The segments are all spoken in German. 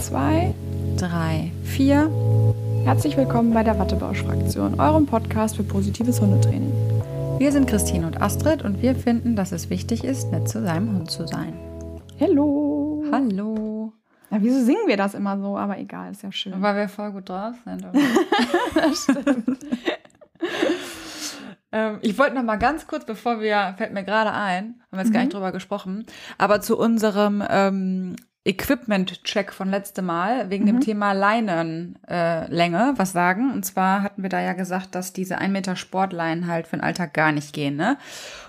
zwei, drei, vier. Herzlich willkommen bei der Wattebausch-Fraktion, eurem Podcast für positives Hundetraining. Wir sind Christine und Astrid und wir finden, dass es wichtig ist, nett zu seinem Hund zu sein. Hallo. Hallo. Ja, wieso singen wir das immer so? Aber egal, ist ja schön. Weil wir voll gut drauf sind. das stimmt. ähm, ich wollte noch mal ganz kurz, bevor wir, fällt mir gerade ein, haben wir jetzt mhm. gar nicht drüber gesprochen, aber zu unserem ähm, Equipment-Check von letztem Mal wegen mhm. dem Thema Leinenlänge äh, was sagen. Und zwar hatten wir da ja gesagt, dass diese 1 Meter Sportleinen halt für den Alltag gar nicht gehen. Ne?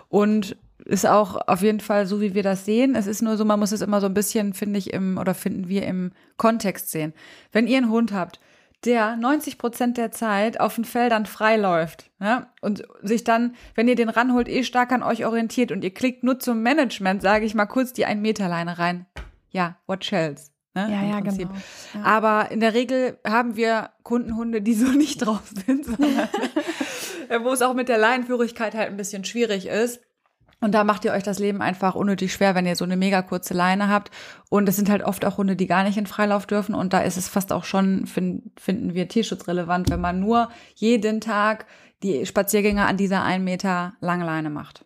Und ist auch auf jeden Fall so, wie wir das sehen. Es ist nur so, man muss es immer so ein bisschen, finde ich, im, oder finden wir im Kontext sehen. Wenn ihr einen Hund habt, der 90 Prozent der Zeit auf den Feldern frei läuft, ja, und sich dann, wenn ihr den ranholt, eh stark an euch orientiert und ihr klickt nur zum Management, sage ich mal kurz die 1 Meter Leine rein ja, what shells. Ne, ja, ja, Prinzip. genau. Ja. Aber in der Regel haben wir Kundenhunde, die so nicht drauf sind, sondern wo es auch mit der Leinenführigkeit halt ein bisschen schwierig ist. Und da macht ihr euch das Leben einfach unnötig schwer, wenn ihr so eine mega kurze Leine habt. Und es sind halt oft auch Hunde, die gar nicht in Freilauf dürfen. Und da ist es fast auch schon, find, finden wir, tierschutzrelevant, wenn man nur jeden Tag die Spaziergänge an dieser ein Meter langen Leine macht.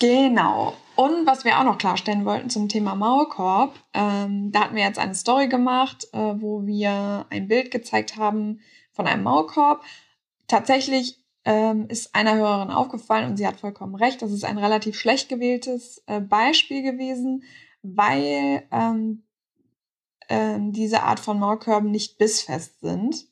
Genau. Und was wir auch noch klarstellen wollten zum Thema Maulkorb, ähm, da hatten wir jetzt eine Story gemacht, äh, wo wir ein Bild gezeigt haben von einem Maulkorb. Tatsächlich ähm, ist einer Hörerin aufgefallen und sie hat vollkommen recht, das ist ein relativ schlecht gewähltes äh, Beispiel gewesen, weil ähm, ähm, diese Art von Maulkörben nicht bissfest sind.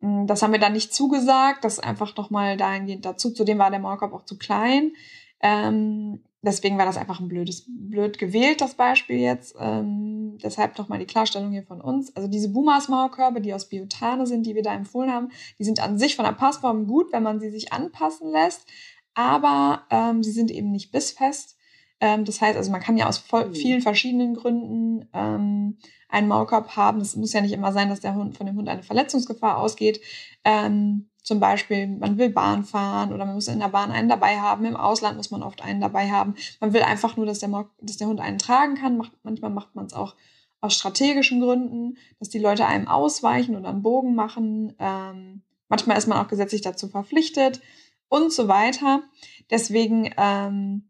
Hm, das haben wir dann nicht zugesagt, das einfach nochmal dahingehend dazu. Zudem war der Maulkorb auch zu klein. Ähm, deswegen war das einfach ein blödes, blöd gewählt, das Beispiel jetzt. Ähm, deshalb nochmal die Klarstellung hier von uns. Also diese Bumas-Maulkörbe, die aus Biotane sind, die wir da empfohlen haben, die sind an sich von der Passform gut, wenn man sie sich anpassen lässt. Aber ähm, sie sind eben nicht bissfest. Ähm, das heißt, also man kann ja aus mhm. vielen verschiedenen Gründen ähm, einen Maulkorb haben. Es muss ja nicht immer sein, dass der Hund von dem Hund eine Verletzungsgefahr ausgeht. Ähm, zum Beispiel, man will Bahn fahren oder man muss in der Bahn einen dabei haben. Im Ausland muss man oft einen dabei haben. Man will einfach nur, dass der, dass der Hund einen tragen kann. Macht, manchmal macht man es auch aus strategischen Gründen, dass die Leute einem ausweichen oder einen Bogen machen. Ähm, manchmal ist man auch gesetzlich dazu verpflichtet und so weiter. Deswegen ähm,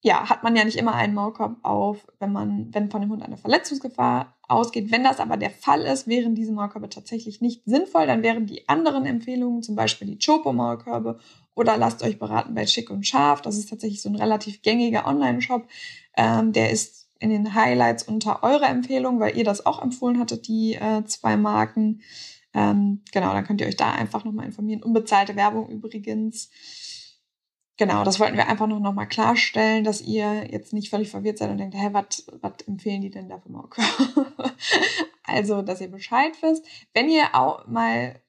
ja, hat man ja nicht immer einen Maulkorb auf, wenn man, wenn von dem Hund eine Verletzungsgefahr ausgeht. Wenn das aber der Fall ist, wären diese Maulkörbe tatsächlich nicht sinnvoll. Dann wären die anderen Empfehlungen, zum Beispiel die Chopo-Maulkörbe oder lasst euch beraten bei Schick und Scharf. Das ist tatsächlich so ein relativ gängiger Online-Shop. Ähm, der ist in den Highlights unter eurer Empfehlung, weil ihr das auch empfohlen hattet, die äh, zwei Marken. Ähm, genau, dann könnt ihr euch da einfach nochmal informieren. Unbezahlte Werbung übrigens genau, das wollten wir einfach noch, noch mal klarstellen, dass ihr jetzt nicht völlig verwirrt seid und denkt, hä, was empfehlen die denn da für Mauke? also, dass ihr Bescheid wisst. Wenn ihr auch mal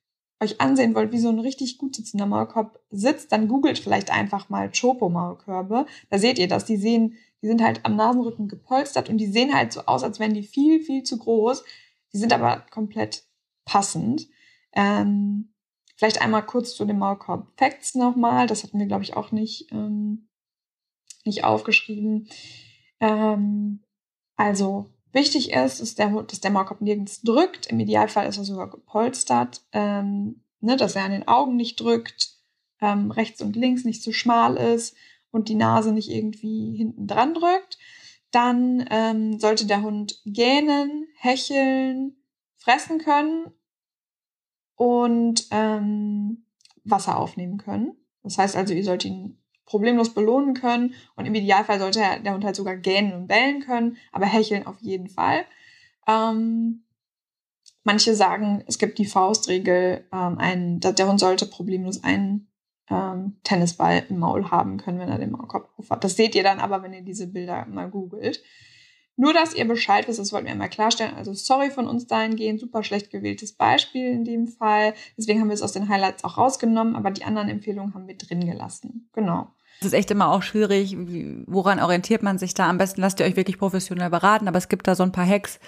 euch ansehen wollt, wie so ein richtig gut sitzender Maulkorb sitzt, dann googelt vielleicht einfach mal Chopo-Maulkörbe. Da seht ihr das. Die sehen, die sind halt am Nasenrücken gepolstert und die sehen halt so aus, als wären die viel, viel zu groß. Die sind aber komplett passend. Ähm, Vielleicht einmal kurz zu den Maulkorb Facts nochmal. Das hatten wir, glaube ich, auch nicht, ähm, nicht aufgeschrieben. Ähm, also wichtig ist, ist der, dass der Maulkorb nirgends drückt. Im Idealfall ist er sogar gepolstert, ähm, ne, dass er an den Augen nicht drückt, ähm, rechts und links nicht zu schmal ist und die Nase nicht irgendwie hinten dran drückt. Dann ähm, sollte der Hund gähnen, hecheln, fressen können und ähm, Wasser aufnehmen können. Das heißt also, ihr sollt ihn problemlos belohnen können und im Idealfall sollte der Hund halt sogar gähnen und bellen können, aber hecheln auf jeden Fall. Ähm, manche sagen, es gibt die Faustregel, ähm, ein, der Hund sollte problemlos einen ähm, Tennisball im Maul haben können, wenn er den Maulkorb hat. Das seht ihr dann aber, wenn ihr diese Bilder mal googelt. Nur, dass ihr Bescheid wisst, das wollten wir einmal klarstellen. Also sorry von uns dahingehend, super schlecht gewähltes Beispiel in dem Fall. Deswegen haben wir es aus den Highlights auch rausgenommen, aber die anderen Empfehlungen haben wir drin gelassen. Genau. Es ist echt immer auch schwierig, woran orientiert man sich da? Am besten lasst ihr euch wirklich professionell beraten, aber es gibt da so ein paar Hacks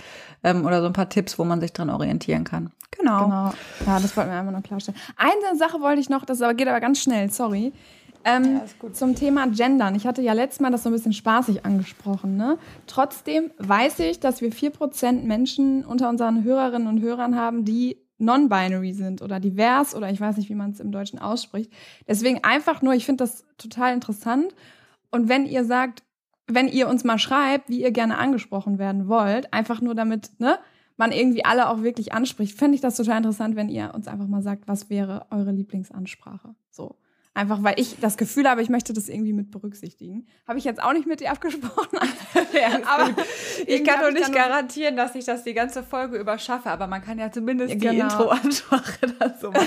ähm, oder so ein paar Tipps, wo man sich dran orientieren kann. Genau. Genau. Ja, das wollten wir einfach noch klarstellen. Eine Sache wollte ich noch, das geht aber ganz schnell, sorry. Ähm, ja, zum Thema Gendern. Ich hatte ja letztes Mal das so ein bisschen spaßig angesprochen. Ne? Trotzdem weiß ich, dass wir 4% Menschen unter unseren Hörerinnen und Hörern haben, die non-binary sind oder divers oder ich weiß nicht, wie man es im Deutschen ausspricht. Deswegen einfach nur, ich finde das total interessant. Und wenn ihr sagt, wenn ihr uns mal schreibt, wie ihr gerne angesprochen werden wollt, einfach nur damit, ne, man irgendwie alle auch wirklich anspricht, fände ich das total interessant, wenn ihr uns einfach mal sagt, was wäre eure Lieblingsansprache. So. Einfach weil ich das Gefühl habe, ich möchte das irgendwie mit berücksichtigen. Habe ich jetzt auch nicht mit dir abgesprochen. aber ich kann doch nicht garantieren, dass ich das die ganze Folge überschaffe, aber man kann ja zumindest ja, genau. die Intro-Ansprache so machen.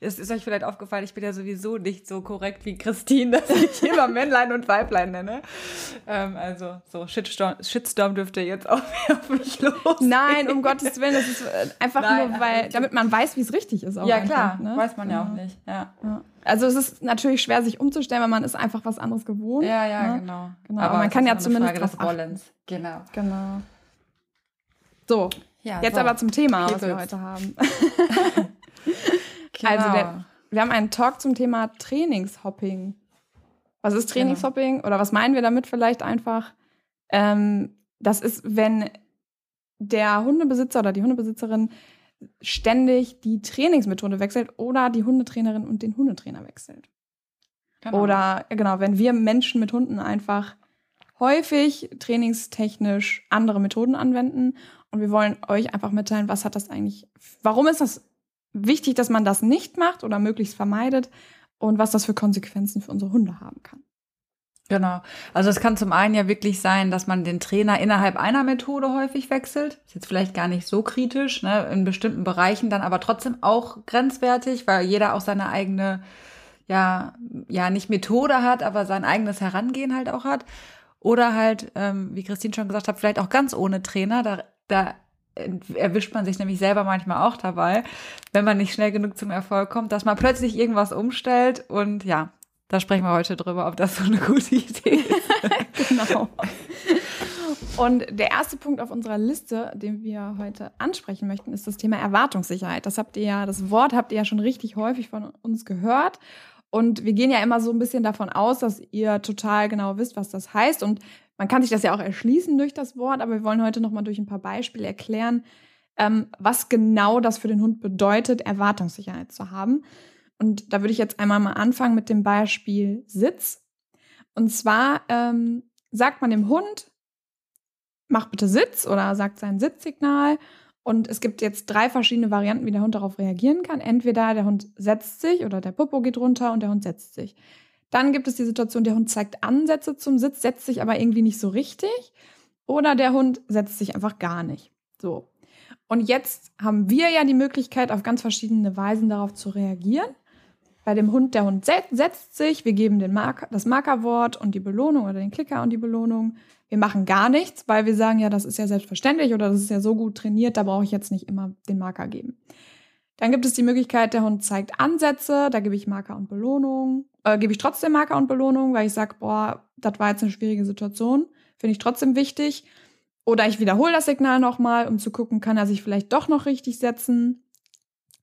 es ist euch vielleicht aufgefallen, ich bin ja sowieso nicht so korrekt wie Christine, dass ich immer Männlein und Weiblein nenne. Ähm, also so Shitstorm, Shitstorm dürfte jetzt auch auf mich los. Nein, um Gottes Willen, das ist äh, einfach Nein, nur, weil, damit man weiß, wie es richtig ist. Auch ja, einfach, klar, ne? weiß man ja, ja auch nicht. Ja. ja. Also es ist natürlich schwer, sich umzustellen, weil man ist einfach was anderes gewohnt. Ja, ja, ne? genau. genau. Aber, Aber man kann ja zumindest Frage des Wollens. Genau. Genau. So, ja, jetzt so. aber zum Thema, Peoples. was wir heute haben. genau. Also der, wir haben einen Talk zum Thema Trainingshopping. Was ist genau. Trainingshopping? Genau. Oder was meinen wir damit vielleicht einfach? Ähm, das ist, wenn der Hundebesitzer oder die Hundebesitzerin ständig die Trainingsmethode wechselt oder die Hundetrainerin und den Hundetrainer wechselt. Genau. Oder genau, wenn wir Menschen mit Hunden einfach häufig trainingstechnisch andere Methoden anwenden und wir wollen euch einfach mitteilen, was hat das eigentlich, warum ist das wichtig, dass man das nicht macht oder möglichst vermeidet und was das für Konsequenzen für unsere Hunde haben kann. Genau. Also es kann zum einen ja wirklich sein, dass man den Trainer innerhalb einer Methode häufig wechselt. Ist jetzt vielleicht gar nicht so kritisch, ne? in bestimmten Bereichen dann aber trotzdem auch grenzwertig, weil jeder auch seine eigene, ja, ja, nicht Methode hat, aber sein eigenes Herangehen halt auch hat. Oder halt, ähm, wie Christine schon gesagt hat, vielleicht auch ganz ohne Trainer. Da, da erwischt man sich nämlich selber manchmal auch dabei, wenn man nicht schnell genug zum Erfolg kommt, dass man plötzlich irgendwas umstellt und ja, da sprechen wir heute drüber, ob das so eine gute Idee ist. genau. Und der erste Punkt auf unserer Liste, den wir heute ansprechen möchten, ist das Thema Erwartungssicherheit. Das habt ihr ja, das Wort habt ihr ja schon richtig häufig von uns gehört. Und wir gehen ja immer so ein bisschen davon aus, dass ihr total genau wisst, was das heißt. Und man kann sich das ja auch erschließen durch das Wort, aber wir wollen heute nochmal durch ein paar Beispiele erklären, ähm, was genau das für den Hund bedeutet, Erwartungssicherheit zu haben. Und da würde ich jetzt einmal mal anfangen mit dem Beispiel Sitz. Und zwar ähm, sagt man dem Hund, mach bitte Sitz oder sagt sein Sitzsignal. Und es gibt jetzt drei verschiedene Varianten, wie der Hund darauf reagieren kann. Entweder der Hund setzt sich oder der Popo geht runter und der Hund setzt sich. Dann gibt es die Situation, der Hund zeigt Ansätze zum Sitz, setzt sich aber irgendwie nicht so richtig. Oder der Hund setzt sich einfach gar nicht. So. Und jetzt haben wir ja die Möglichkeit, auf ganz verschiedene Weisen darauf zu reagieren bei dem Hund, der Hund setzt sich, wir geben den Marker, das Markerwort und die Belohnung oder den Klicker und die Belohnung. Wir machen gar nichts, weil wir sagen, ja, das ist ja selbstverständlich oder das ist ja so gut trainiert, da brauche ich jetzt nicht immer den Marker geben. Dann gibt es die Möglichkeit, der Hund zeigt Ansätze, da gebe ich Marker und Belohnung. Äh, gebe ich trotzdem Marker und Belohnung, weil ich sage, boah, das war jetzt eine schwierige Situation, finde ich trotzdem wichtig. Oder ich wiederhole das Signal nochmal, um zu gucken, kann er sich vielleicht doch noch richtig setzen.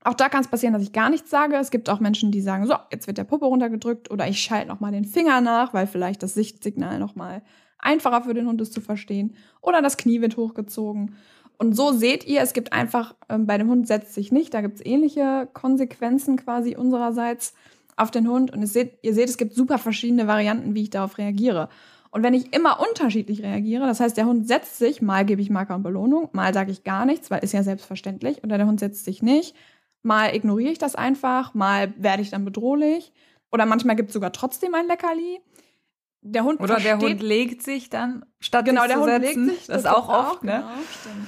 Auch da kann es passieren, dass ich gar nichts sage. Es gibt auch Menschen, die sagen, so, jetzt wird der Puppe runtergedrückt oder ich schalte nochmal den Finger nach, weil vielleicht das Sichtsignal nochmal einfacher für den Hund ist zu verstehen. Oder das Knie wird hochgezogen. Und so seht ihr, es gibt einfach, ähm, bei dem Hund setzt sich nicht, da gibt es ähnliche Konsequenzen quasi unsererseits auf den Hund. Und seht, ihr seht, es gibt super verschiedene Varianten, wie ich darauf reagiere. Und wenn ich immer unterschiedlich reagiere, das heißt, der Hund setzt sich, mal gebe ich Marker und Belohnung, mal sage ich gar nichts, weil ist ja selbstverständlich, oder der Hund setzt sich nicht, Mal ignoriere ich das einfach, mal werde ich dann bedrohlich. Oder manchmal gibt es sogar trotzdem ein Leckerli. Der Hund Oder versteht, der Hund legt sich dann, statt genau, der Hund setzen. legt sich. Das, das ist auch oft, auch, ne? Genau, stimmt.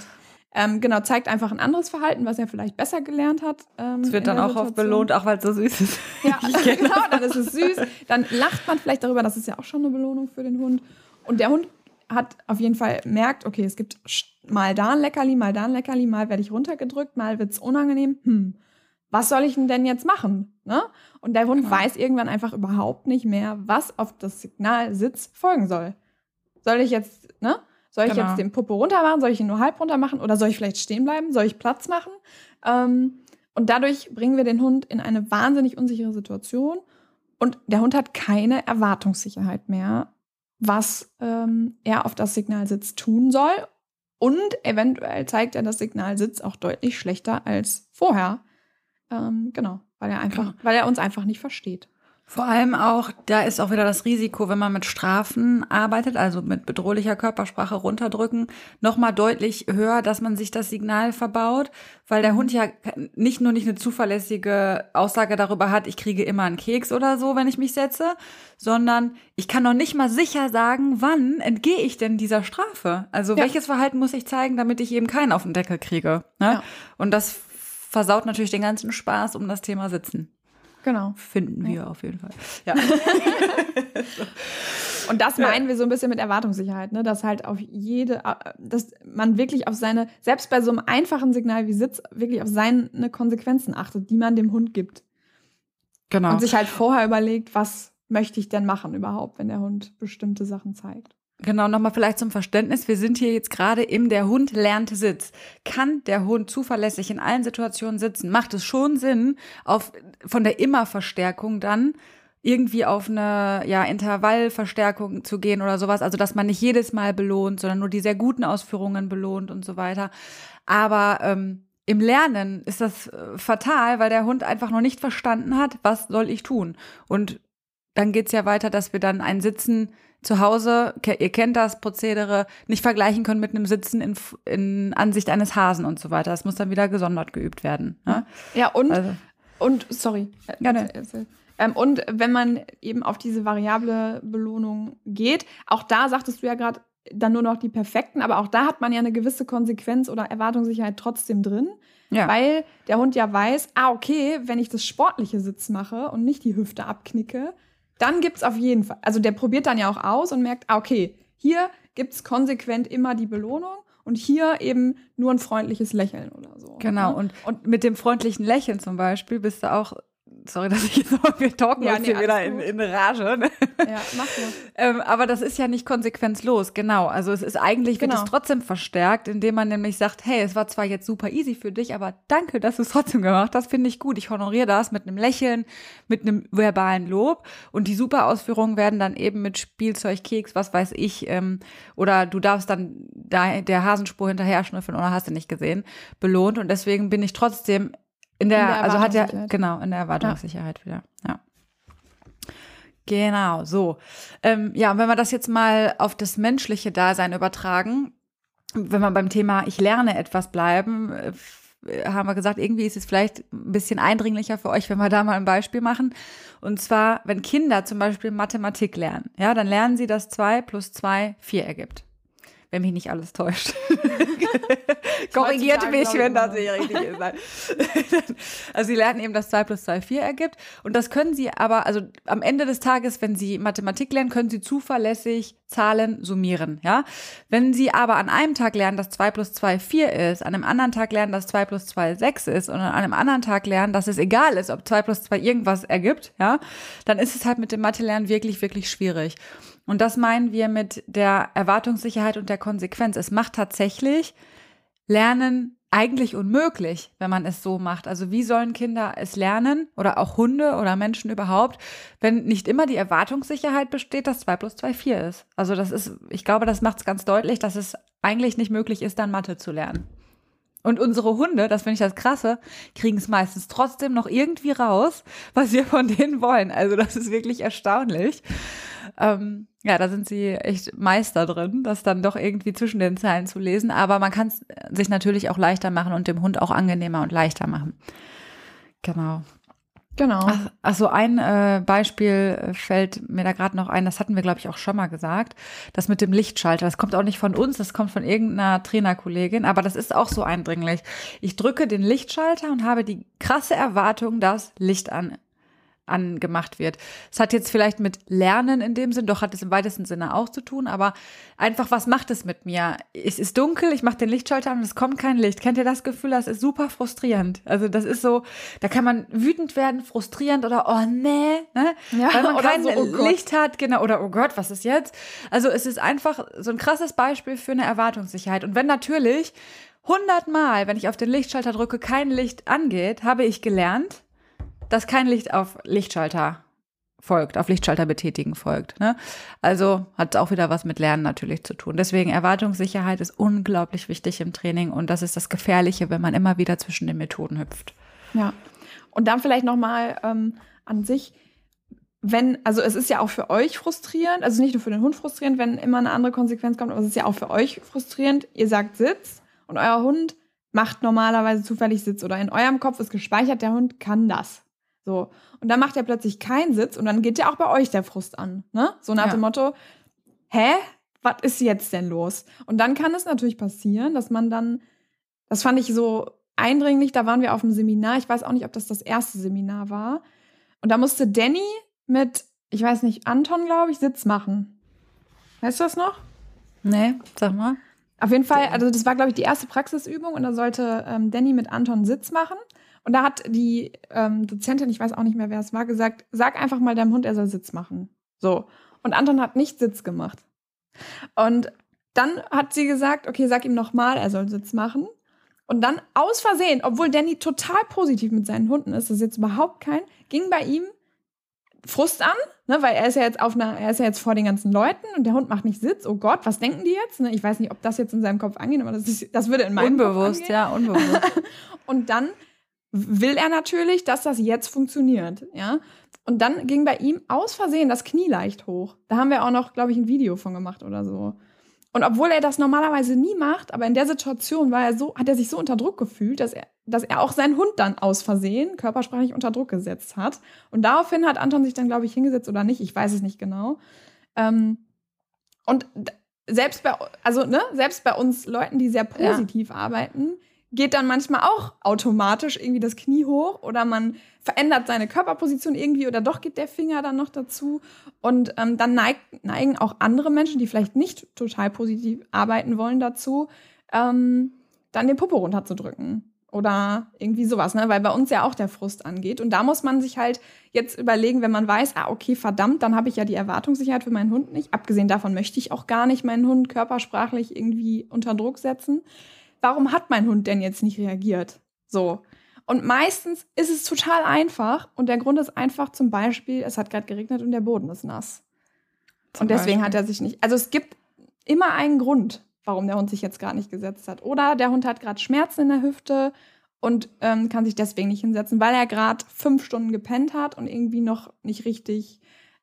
Ähm, genau, zeigt einfach ein anderes Verhalten, was er vielleicht besser gelernt hat. Ähm, es wird dann auch oft belohnt, auch weil es so süß ist. Ja, genau, dann ist es süß. Dann lacht man vielleicht darüber, das ist ja auch schon eine Belohnung für den Hund. Und der Hund hat auf jeden Fall merkt, okay, es gibt mal da ein Leckerli, mal da ein Leckerli, mal werde ich runtergedrückt, mal wird es unangenehm. Hm, was soll ich denn jetzt machen? Ne? Und der Hund genau. weiß irgendwann einfach überhaupt nicht mehr, was auf das Signal Sitz folgen soll. Soll ich jetzt, ne? Soll ich genau. jetzt den Puppe runter machen? Soll ich ihn nur halb runter machen? Oder soll ich vielleicht stehen bleiben? Soll ich Platz machen? Ähm, und dadurch bringen wir den Hund in eine wahnsinnig unsichere Situation. und der Hund hat keine Erwartungssicherheit mehr, was ähm, er auf das Signalsitz tun soll. Und eventuell zeigt er das Signalsitz auch deutlich schlechter als vorher. Ähm, genau, weil er einfach, weil er uns einfach nicht versteht. Vor allem auch, da ist auch wieder das Risiko, wenn man mit Strafen arbeitet, also mit bedrohlicher Körpersprache runterdrücken, nochmal deutlich höher, dass man sich das Signal verbaut, weil der Hund ja nicht nur nicht eine zuverlässige Aussage darüber hat, ich kriege immer einen Keks oder so, wenn ich mich setze, sondern ich kann noch nicht mal sicher sagen, wann entgehe ich denn dieser Strafe? Also ja. welches Verhalten muss ich zeigen, damit ich eben keinen auf den Deckel kriege? Ne? Ja. Und das versaut natürlich den ganzen Spaß um das Thema Sitzen. Genau. Finden wir ja. auf jeden Fall. Ja. Und das meinen wir so ein bisschen mit Erwartungssicherheit, ne? dass halt auf jede, äh, dass man wirklich auf seine, selbst bei so einem einfachen Signal wie Sitz, wirklich auf seine Konsequenzen achtet, die man dem Hund gibt. Genau. Und sich halt vorher überlegt, was möchte ich denn machen überhaupt, wenn der Hund bestimmte Sachen zeigt. Genau, nochmal vielleicht zum Verständnis. Wir sind hier jetzt gerade im Der Hund lernt Sitz. Kann der Hund zuverlässig in allen Situationen sitzen? Macht es schon Sinn, auf, von der Immerverstärkung dann irgendwie auf eine ja, Intervallverstärkung zu gehen oder sowas. Also, dass man nicht jedes Mal belohnt, sondern nur die sehr guten Ausführungen belohnt und so weiter. Aber ähm, im Lernen ist das äh, fatal, weil der Hund einfach noch nicht verstanden hat, was soll ich tun. Und dann geht's ja weiter, dass wir dann ein Sitzen zu Hause, ihr kennt das Prozedere, nicht vergleichen können mit einem Sitzen in, in Ansicht eines Hasen und so weiter. Das muss dann wieder gesondert geübt werden. Ne? Ja, und, also. und sorry. Gerne. Ähm, und wenn man eben auf diese variable Belohnung geht, auch da sagtest du ja gerade, dann nur noch die perfekten, aber auch da hat man ja eine gewisse Konsequenz oder Erwartungssicherheit trotzdem drin. Ja. Weil der Hund ja weiß, ah, okay, wenn ich das sportliche Sitz mache und nicht die Hüfte abknicke, dann gibt es auf jeden Fall, also der probiert dann ja auch aus und merkt, ah, okay, hier gibt es konsequent immer die Belohnung und hier eben nur ein freundliches Lächeln oder so. Genau, ne? und, und mit dem freundlichen Lächeln zum Beispiel bist du auch sorry, dass ich jetzt so, wir talken ja, uns nee, hier wieder in, in Rage. Ne? Ja, mach nur. ähm, aber das ist ja nicht konsequenzlos, genau. Also es ist eigentlich, genau. wird es trotzdem verstärkt, indem man nämlich sagt, hey, es war zwar jetzt super easy für dich, aber danke, dass du es trotzdem gemacht hast, finde ich gut. Ich honoriere das mit einem Lächeln, mit einem verbalen Lob. Und die super Ausführungen werden dann eben mit Spielzeug, Keks, was weiß ich, ähm, oder du darfst dann da der Hasenspur hinterher schnüffeln oder hast du nicht gesehen, belohnt. Und deswegen bin ich trotzdem in der, in der also hat ja, genau, in der Erwartungssicherheit ja. wieder, ja. Genau, so. Ähm, ja, und wenn wir das jetzt mal auf das menschliche Dasein übertragen, wenn wir beim Thema ich lerne etwas bleiben, äh, haben wir gesagt, irgendwie ist es vielleicht ein bisschen eindringlicher für euch, wenn wir da mal ein Beispiel machen. Und zwar, wenn Kinder zum Beispiel Mathematik lernen, ja, dann lernen sie, dass zwei plus zwei vier ergibt wenn mich nicht alles täuscht. Korrigiert mich, wenn das nicht richtig ist. also sie lernen eben, dass 2 plus 2 4 ergibt. Und das können sie aber, also am Ende des Tages, wenn sie Mathematik lernen, können sie zuverlässig Zahlen summieren. Ja? Wenn sie aber an einem Tag lernen, dass 2 plus 2 4 ist, an einem anderen Tag lernen, dass 2 plus 2 6 ist und an einem anderen Tag lernen, dass es egal ist, ob 2 plus 2 irgendwas ergibt, ja, dann ist es halt mit dem Mathe-Lernen wirklich, wirklich schwierig. Und das meinen wir mit der Erwartungssicherheit und der Konsequenz. Es macht tatsächlich Lernen eigentlich unmöglich, wenn man es so macht. Also wie sollen Kinder es lernen oder auch Hunde oder Menschen überhaupt, wenn nicht immer die Erwartungssicherheit besteht, dass zwei plus zwei vier ist. Also das ist, ich glaube, das macht es ganz deutlich, dass es eigentlich nicht möglich ist, dann Mathe zu lernen. Und unsere Hunde, das finde ich das Krasse, kriegen es meistens trotzdem noch irgendwie raus, was wir von denen wollen. Also das ist wirklich erstaunlich. Ähm, ja, da sind sie echt Meister drin, das dann doch irgendwie zwischen den Zeilen zu lesen. Aber man kann es sich natürlich auch leichter machen und dem Hund auch angenehmer und leichter machen. Genau. Genau. Ach, ach so, ein äh, Beispiel fällt mir da gerade noch ein, das hatten wir, glaube ich, auch schon mal gesagt. Das mit dem Lichtschalter. Das kommt auch nicht von uns, das kommt von irgendeiner Trainerkollegin, aber das ist auch so eindringlich. Ich drücke den Lichtschalter und habe die krasse Erwartung, dass Licht an angemacht wird. Es hat jetzt vielleicht mit Lernen in dem Sinn, doch hat es im weitesten Sinne auch zu tun, aber einfach, was macht es mit mir? Es ist dunkel, ich mache den Lichtschalter an und es kommt kein Licht. Kennt ihr das Gefühl? Das ist super frustrierend. Also das ist so, da kann man wütend werden, frustrierend oder oh nee, ne? Ja, weil man kein so, oh Licht hat, genau, oder oh Gott, was ist jetzt? Also es ist einfach so ein krasses Beispiel für eine Erwartungssicherheit. Und wenn natürlich hundertmal, wenn ich auf den Lichtschalter drücke, kein Licht angeht, habe ich gelernt, dass kein Licht auf Lichtschalter folgt, auf Lichtschalter betätigen folgt. Ne? Also hat auch wieder was mit Lernen natürlich zu tun. Deswegen Erwartungssicherheit ist unglaublich wichtig im Training und das ist das Gefährliche, wenn man immer wieder zwischen den Methoden hüpft. Ja. Und dann vielleicht nochmal ähm, an sich, wenn, also es ist ja auch für euch frustrierend, also nicht nur für den Hund frustrierend, wenn immer eine andere Konsequenz kommt, aber es ist ja auch für euch frustrierend. Ihr sagt Sitz und euer Hund macht normalerweise zufällig Sitz oder in eurem Kopf ist gespeichert, der Hund kann das. So. Und dann macht er plötzlich keinen Sitz und dann geht ja auch bei euch der Frust an. Ne? So nach ja. dem Motto, hä? Was ist jetzt denn los? Und dann kann es natürlich passieren, dass man dann, das fand ich so eindringlich, da waren wir auf dem Seminar, ich weiß auch nicht, ob das das erste Seminar war. Und da musste Danny mit, ich weiß nicht, Anton, glaube ich, Sitz machen. Weißt du das noch? Nee, sag mal. Auf jeden Fall, also das war, glaube ich, die erste Praxisübung und da sollte ähm, Danny mit Anton Sitz machen. Und da hat die ähm, Dozentin, ich weiß auch nicht mehr, wer es war, gesagt, sag einfach mal deinem Hund, er soll Sitz machen. So. Und Anton hat nicht Sitz gemacht. Und dann hat sie gesagt, okay, sag ihm nochmal, er soll Sitz machen. Und dann aus Versehen, obwohl Danny total positiv mit seinen Hunden ist, das ist jetzt überhaupt kein, ging bei ihm Frust an, ne, weil er ist ja jetzt auf einer, er ist ja jetzt vor den ganzen Leuten und der Hund macht nicht Sitz. Oh Gott, was denken die jetzt? Ne, ich weiß nicht, ob das jetzt in seinem Kopf angeht, aber das, ist, das würde in meinem unbewusst, Kopf angehen. ja, unbewusst. und dann will er natürlich, dass das jetzt funktioniert, ja. Und dann ging bei ihm aus Versehen das Knie leicht hoch. Da haben wir auch noch, glaube ich, ein Video von gemacht oder so. Und obwohl er das normalerweise nie macht, aber in der Situation war er so, hat er sich so unter Druck gefühlt, dass er dass er auch seinen Hund dann aus Versehen körpersprachlich unter Druck gesetzt hat. Und daraufhin hat Anton sich dann, glaube ich, hingesetzt oder nicht, ich weiß es nicht genau. Ähm, und selbst bei, also, ne, selbst bei uns Leuten, die sehr positiv ja. arbeiten, geht dann manchmal auch automatisch irgendwie das Knie hoch oder man verändert seine Körperposition irgendwie oder doch geht der Finger dann noch dazu. Und ähm, dann neig, neigen auch andere Menschen, die vielleicht nicht total positiv arbeiten wollen, dazu, ähm, dann den Popo runterzudrücken. Oder irgendwie sowas, ne? Weil bei uns ja auch der Frust angeht. Und da muss man sich halt jetzt überlegen, wenn man weiß, ah, okay, verdammt, dann habe ich ja die Erwartungssicherheit für meinen Hund nicht. Abgesehen davon möchte ich auch gar nicht meinen Hund körpersprachlich irgendwie unter Druck setzen. Warum hat mein Hund denn jetzt nicht reagiert? So. Und meistens ist es total einfach. Und der Grund ist einfach zum Beispiel, es hat gerade geregnet und der Boden ist nass. Zum und deswegen Beispiel. hat er sich nicht. Also es gibt immer einen Grund warum der Hund sich jetzt gerade nicht gesetzt hat. Oder der Hund hat gerade Schmerzen in der Hüfte und ähm, kann sich deswegen nicht hinsetzen, weil er gerade fünf Stunden gepennt hat und irgendwie noch nicht richtig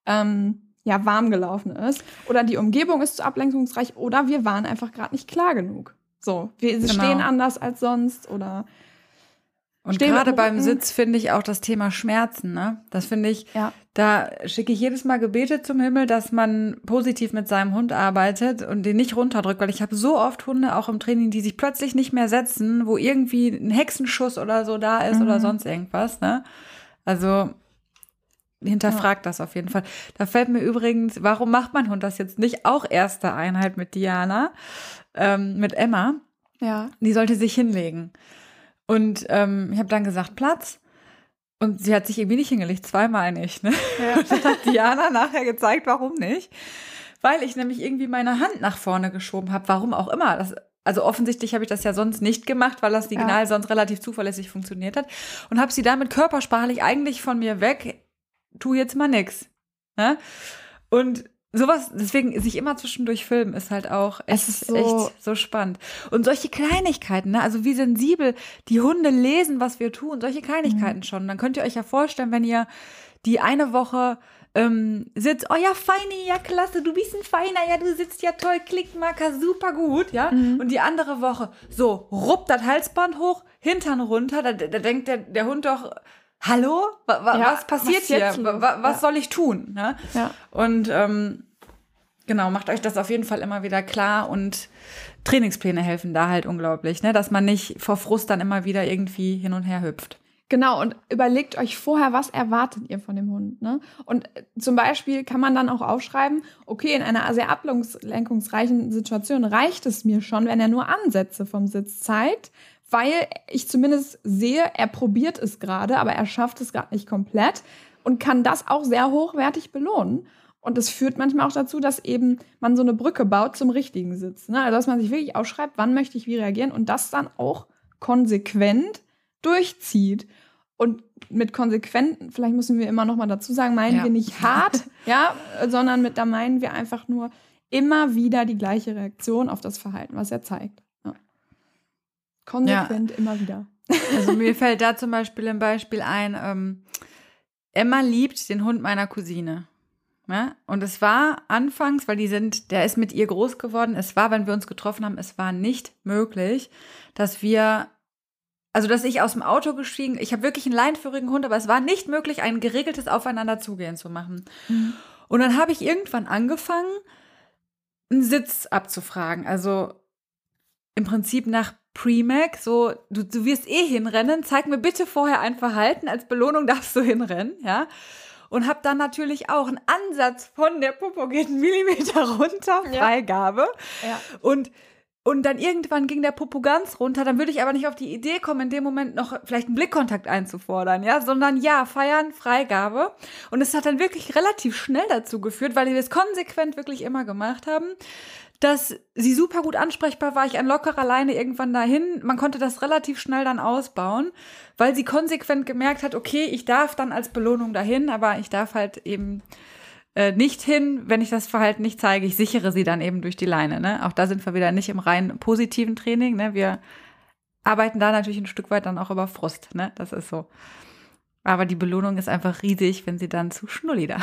ähm, ja, warm gelaufen ist. Oder die Umgebung ist zu ablenkungsreich oder wir waren einfach gerade nicht klar genug. So, wir genau. stehen anders als sonst oder und gerade beim Sitz finde ich auch das Thema Schmerzen, ne? Das finde ich, ja. da schicke ich jedes Mal Gebete zum Himmel, dass man positiv mit seinem Hund arbeitet und den nicht runterdrückt, weil ich habe so oft Hunde auch im Training, die sich plötzlich nicht mehr setzen, wo irgendwie ein Hexenschuss oder so da ist mhm. oder sonst irgendwas, ne? Also hinterfragt ja. das auf jeden Fall. Da fällt mir übrigens, warum macht mein Hund das jetzt nicht auch erste Einheit mit Diana, ähm, mit Emma? Ja. Die sollte sich hinlegen. Und ähm, ich habe dann gesagt, Platz. Und sie hat sich irgendwie nicht hingelegt, zweimal nicht. Ne? Ja. Das hat Diana nachher gezeigt, warum nicht. Weil ich nämlich irgendwie meine Hand nach vorne geschoben habe, warum auch immer. Das, also offensichtlich habe ich das ja sonst nicht gemacht, weil das Signal ja. sonst relativ zuverlässig funktioniert hat. Und habe sie damit körpersprachlich eigentlich von mir weg, tu jetzt mal nix. Ne? Und sowas, deswegen sich immer zwischendurch filmen ist halt auch echt, ist so echt so spannend. Und solche Kleinigkeiten, ne? also wie sensibel die Hunde lesen, was wir tun, solche Kleinigkeiten mhm. schon. Dann könnt ihr euch ja vorstellen, wenn ihr die eine Woche ähm, sitzt, oh ja, feine, ja, klasse, du bist ein Feiner, ja, du sitzt ja toll, Klickmarker, super gut, ja. Mhm. Und die andere Woche, so, ruppt das Halsband hoch, Hintern runter, da, da denkt der, der Hund doch, hallo, wa, ja, was passiert was hier? Wa, was ja. soll ich tun? Ne? Ja. Und ähm, genau, macht euch das auf jeden Fall immer wieder klar und Trainingspläne helfen da halt unglaublich, ne? dass man nicht vor Frust dann immer wieder irgendwie hin und her hüpft. Genau, und überlegt euch vorher, was erwartet ihr von dem Hund. Ne? Und äh, zum Beispiel kann man dann auch aufschreiben, okay, in einer sehr ablenkungsreichen Situation reicht es mir schon, wenn er nur Ansätze vom Sitz zeigt, weil ich zumindest sehe, er probiert es gerade, aber er schafft es gerade nicht komplett und kann das auch sehr hochwertig belohnen. Und das führt manchmal auch dazu, dass eben man so eine Brücke baut zum richtigen Sitz. Ne? Also dass man sich wirklich aufschreibt, wann möchte ich wie reagieren und das dann auch konsequent durchzieht. Und mit konsequent, vielleicht müssen wir immer noch mal dazu sagen, meinen Ja. wir nicht hart, ja, sondern mit da meinen wir einfach nur immer wieder die gleiche Reaktion auf das Verhalten, was er zeigt. Ja. Konsequent immer wieder. Also mir fällt da zum Beispiel ein Beispiel ein, ähm, Emma liebt den Hund meiner Cousine. Ja? Und es war anfangs, weil die sind, der ist mit ihr groß geworden, es war, wenn wir uns getroffen haben, es war nicht möglich, dass wir, also dass ich aus dem Auto gestiegen, ich habe wirklich einen leinenführigen Hund, aber es war nicht möglich, ein geregeltes Aufeinanderzugehen zu machen. Und dann habe ich irgendwann angefangen, einen Sitz abzufragen. Also im Prinzip nach Premac, so, du, du wirst eh hinrennen, zeig mir bitte vorher ein Verhalten, als Belohnung darfst du hinrennen, ja. Und hab dann natürlich auch einen Ansatz von der Popo geht einen Millimeter runter, Ja. Freigabe. Ja. Und, und dann irgendwann ging der Popo ganz runter, dann würde ich aber nicht auf die Idee kommen, in dem Moment noch vielleicht einen Blickkontakt einzufordern, ja, sondern ja, feiern, Freigabe. Und es hat dann wirklich relativ schnell dazu geführt, weil wir es konsequent wirklich immer gemacht haben, dass sie super gut ansprechbar war. Ich ein lockerer Leine irgendwann dahin. Man konnte das relativ schnell dann ausbauen, weil sie konsequent gemerkt hat, okay, ich darf dann als Belohnung dahin, aber ich darf halt eben äh, nicht hin, wenn ich das Verhalten nicht zeige. Ich sichere sie dann eben durch die Leine. Ne? Auch da sind wir wieder nicht im rein positiven Training. Ne? Wir arbeiten da natürlich ein Stück weit dann auch über Frust. Ne? Das ist so. Aber die Belohnung ist einfach riesig, wenn sie dann zu Schnulli da.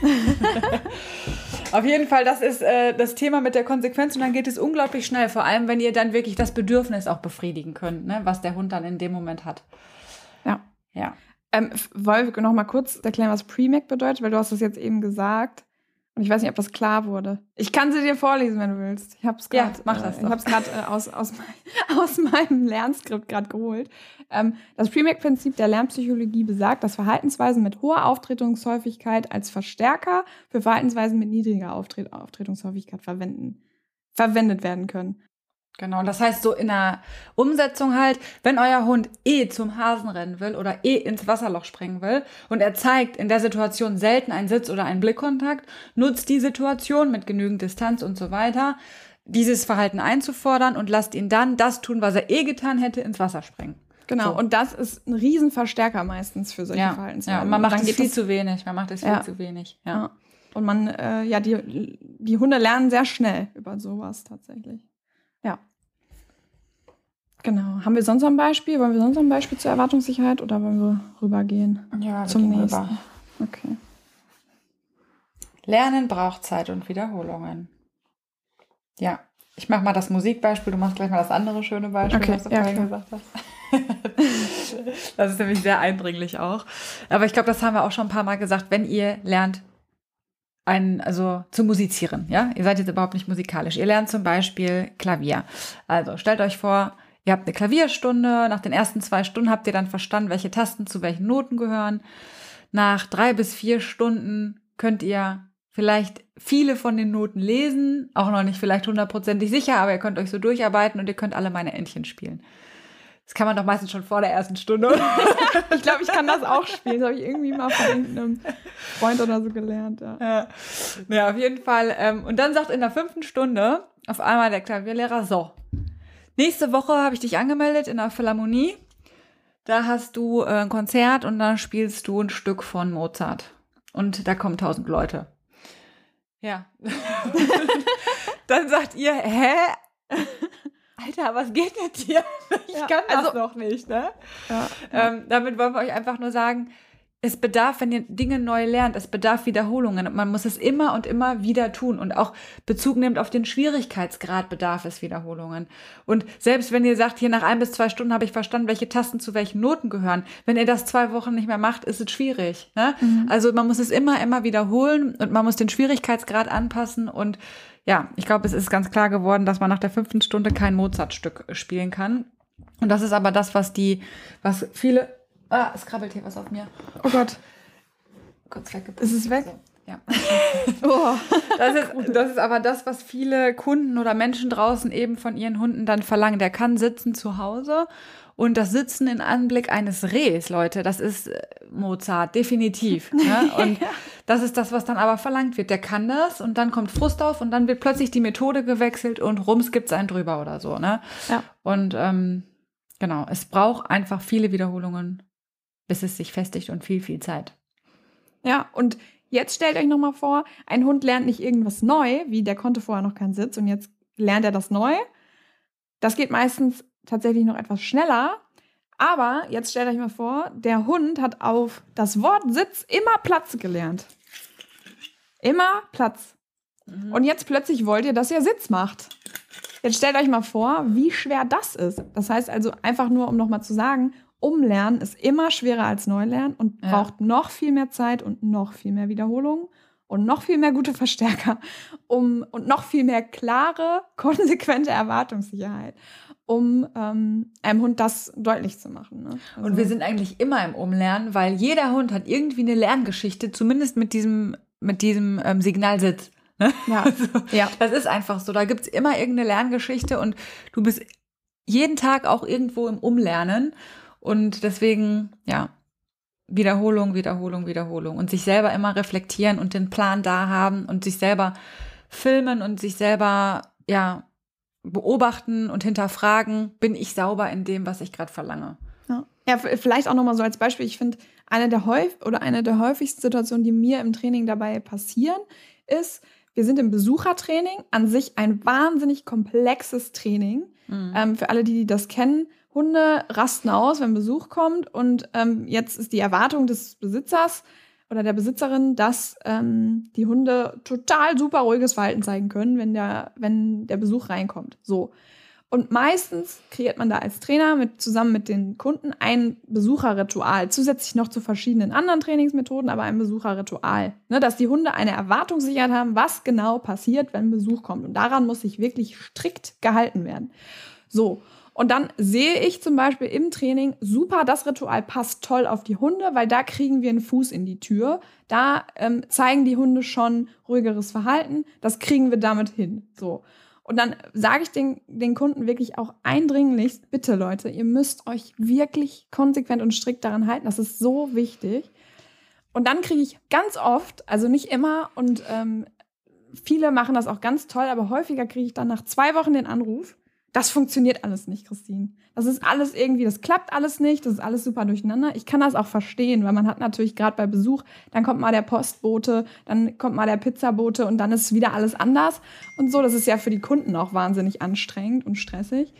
Auf jeden Fall, das ist äh, das Thema mit der Konsequenz und dann geht es unglaublich schnell, vor allem wenn ihr dann wirklich das Bedürfnis auch befriedigen könnt, ne? was der Hund dann in dem Moment hat. Ja. Ja. Ähm, wollen wir noch mal kurz erklären, was Premac bedeutet, weil du hast das jetzt eben gesagt. Und ich weiß nicht, ob das klar wurde. Ich kann sie dir vorlesen, wenn du willst. Ich habe es Ja, gerade mach das äh, ich hab's grad, äh, aus, aus, mein, aus meinem Lernskript gerade geholt. Ähm, das Premac-Prinzip der Lernpsychologie besagt, dass Verhaltensweisen mit hoher Auftretungshäufigkeit als Verstärker für Verhaltensweisen mit niedriger Auftret Auftretungshäufigkeit verwenden, verwendet werden können. Genau, das heißt so in der Umsetzung halt, wenn euer Hund eh zum Hasen rennen will oder eh ins Wasserloch springen will und er zeigt in der Situation selten einen Sitz oder einen Blickkontakt, nutzt die Situation mit genügend Distanz und so weiter, dieses Verhalten einzufordern und lasst ihn dann das tun, was er eh getan hätte, ins Wasser springen. Genau, So. und das ist ein Riesenverstärker meistens für solche Ja, Verhaltensweisen. ja, man Und macht dann es viel zu wenig, man macht es viel Ja. zu wenig. Ja. Ja. Und man, äh, ja, die, die Hunde lernen sehr schnell über sowas tatsächlich. Genau. Haben wir sonst noch ein Beispiel? Wollen wir sonst noch ein Beispiel zur Erwartungssicherheit oder wollen wir rübergehen Ja, zum nächsten? Okay. Lernen braucht Zeit und Wiederholungen. Ja, ich mache mal das Musikbeispiel, du machst gleich mal das andere schöne Beispiel, Okay, was du ja, vorhin gesagt hast. das ist nämlich sehr eindringlich auch. Aber ich glaube, das haben wir auch schon ein paar Mal gesagt, wenn ihr lernt, ein, also zu musizieren, ja, ihr seid jetzt überhaupt nicht musikalisch. Ihr lernt zum Beispiel Klavier. Also stellt euch vor, ihr habt eine Klavierstunde, nach den ersten zwei Stunden habt ihr dann verstanden, welche Tasten zu welchen Noten gehören. Nach drei bis vier Stunden könnt ihr vielleicht viele von den Noten lesen, auch noch nicht vielleicht hundertprozentig sicher, aber ihr könnt euch so durcharbeiten und ihr könnt alle meine Entchen spielen. Das kann man doch meistens schon vor der ersten Stunde. Ich glaube, ich kann das auch spielen. Das habe ich irgendwie mal von irgendeinem Freund oder so gelernt. Ja. Ja, ja auf jeden Fall. Ähm, und dann sagt in der fünften Stunde auf einmal der Klavierlehrer, so, nächste Woche habe ich dich angemeldet in der Philharmonie. Da hast du äh, ein Konzert und da spielst du ein Stück von Mozart. Und da kommen tausend Leute. Ja. dann sagt ihr, hä? Alter, was geht mit dir? Ich Ja, kann das also- noch nicht, ne? Ja. Ähm, damit wollen wir euch einfach nur sagen, es bedarf, wenn ihr Dinge neu lernt, es bedarf Wiederholungen. Und man muss es immer und immer wieder tun. Und auch Bezug nehmt auf den Schwierigkeitsgrad bedarf es Wiederholungen. Und selbst wenn ihr sagt, hier nach ein bis zwei Stunden habe ich verstanden, welche Tasten zu welchen Noten gehören, wenn ihr das zwei Wochen nicht mehr macht, ist es schwierig. Ne? Also man muss es immer, immer wiederholen und man muss den Schwierigkeitsgrad anpassen. Und ja, ich glaube, es ist ganz klar geworden, dass man nach der fünften Stunde kein Mozart-Stück spielen kann. Und das ist aber das, was die, was viele. Ah, es krabbelt hier was auf mir. Oh Gott. Kurz weggepackt. Ist es weg? So, ja. Oh. Das ist, das ist aber das, was viele Kunden oder Menschen draußen eben von ihren Hunden dann verlangen. Der kann sitzen zu Hause und das Sitzen in Anblick eines Rehs, Leute, das ist äh, Mozart, definitiv. Ne? Und das ist das, was dann aber verlangt wird. Der kann das und dann kommt Frust auf und dann wird plötzlich die Methode gewechselt und rums gibt's einen drüber oder so. Ne? Ja. Und ähm, genau, es braucht einfach viele Wiederholungen, bis es sich festigt und viel, viel Zeit. Ja, und jetzt stellt euch nochmal vor, ein Hund lernt nicht irgendwas neu, wie der konnte vorher noch keinen Sitz und jetzt lernt er das neu. Das geht meistens tatsächlich noch etwas schneller. Aber jetzt stellt euch mal vor, der Hund hat auf das Wort Sitz immer Platz gelernt. Immer Platz. Mhm. Und jetzt plötzlich wollt ihr, dass er Sitz macht. Jetzt stellt euch mal vor, wie schwer das ist. Das heißt also einfach nur, um nochmal zu sagen, Umlernen ist immer schwerer als Neulernen und ja. braucht noch viel mehr Zeit und noch viel mehr Wiederholungen und noch viel mehr gute Verstärker um, und noch viel mehr klare, konsequente Erwartungssicherheit, um ähm, einem Hund das deutlich zu machen. Ne? Also und wir sind eigentlich immer im Umlernen, weil jeder Hund hat irgendwie eine Lerngeschichte, zumindest mit diesem, mit diesem ähm, Signalsitz. Ne? Ja. Also, ja. Das ist einfach so. Da gibt es immer irgendeine Lerngeschichte und du bist jeden Tag auch irgendwo im Umlernen. Und deswegen, ja, Wiederholung, Wiederholung, Wiederholung. Und sich selber immer reflektieren und den Plan da haben und sich selber filmen und sich selber, ja, beobachten und hinterfragen, bin ich sauber in dem, was ich gerade verlange. Ja. ja, vielleicht auch nochmal so als Beispiel. Ich finde, eine der häufig oder eine der häufigsten Situationen, die mir im Training dabei passieren, ist, wir sind im Besuchertraining, an sich ein wahnsinnig komplexes Training. Mhm. Ähm, für alle, die das kennen, Hunde rasten aus, wenn Besuch kommt. Und ähm, jetzt ist die Erwartung des Besitzers oder der Besitzerin, dass ähm, die Hunde total super ruhiges Verhalten zeigen können, wenn der, wenn der Besuch reinkommt. So. Und meistens kreiert man da als Trainer mit, zusammen mit den Kunden ein Besucherritual, zusätzlich noch zu verschiedenen anderen Trainingsmethoden, aber ein Besucherritual. Ne, dass die Hunde eine Erwartungssicherheit haben, was genau passiert, wenn Besuch kommt. Und daran muss sich wirklich strikt gehalten werden. So. Und dann sehe ich zum Beispiel im Training, super, das Ritual passt toll auf die Hunde, weil da kriegen wir einen Fuß in die Tür. Da ähm, zeigen die Hunde schon ruhigeres Verhalten. Das kriegen wir damit hin. So. Und dann sage ich den, den Kunden wirklich auch eindringlich, bitte Leute, ihr müsst euch wirklich konsequent und strikt daran halten. Das ist so wichtig. Und dann kriege ich ganz oft, also nicht immer und ähm, viele machen das auch ganz toll, aber häufiger kriege ich dann nach zwei Wochen den Anruf, das funktioniert alles nicht, Christine. Das ist alles irgendwie, das klappt alles nicht, das ist alles super durcheinander. Ich kann das auch verstehen, weil man hat natürlich gerade bei Besuch, dann kommt mal der Postbote, dann kommt mal der Pizzabote und dann ist wieder alles anders und so. Das ist ja für die Kunden auch wahnsinnig anstrengend und stressig.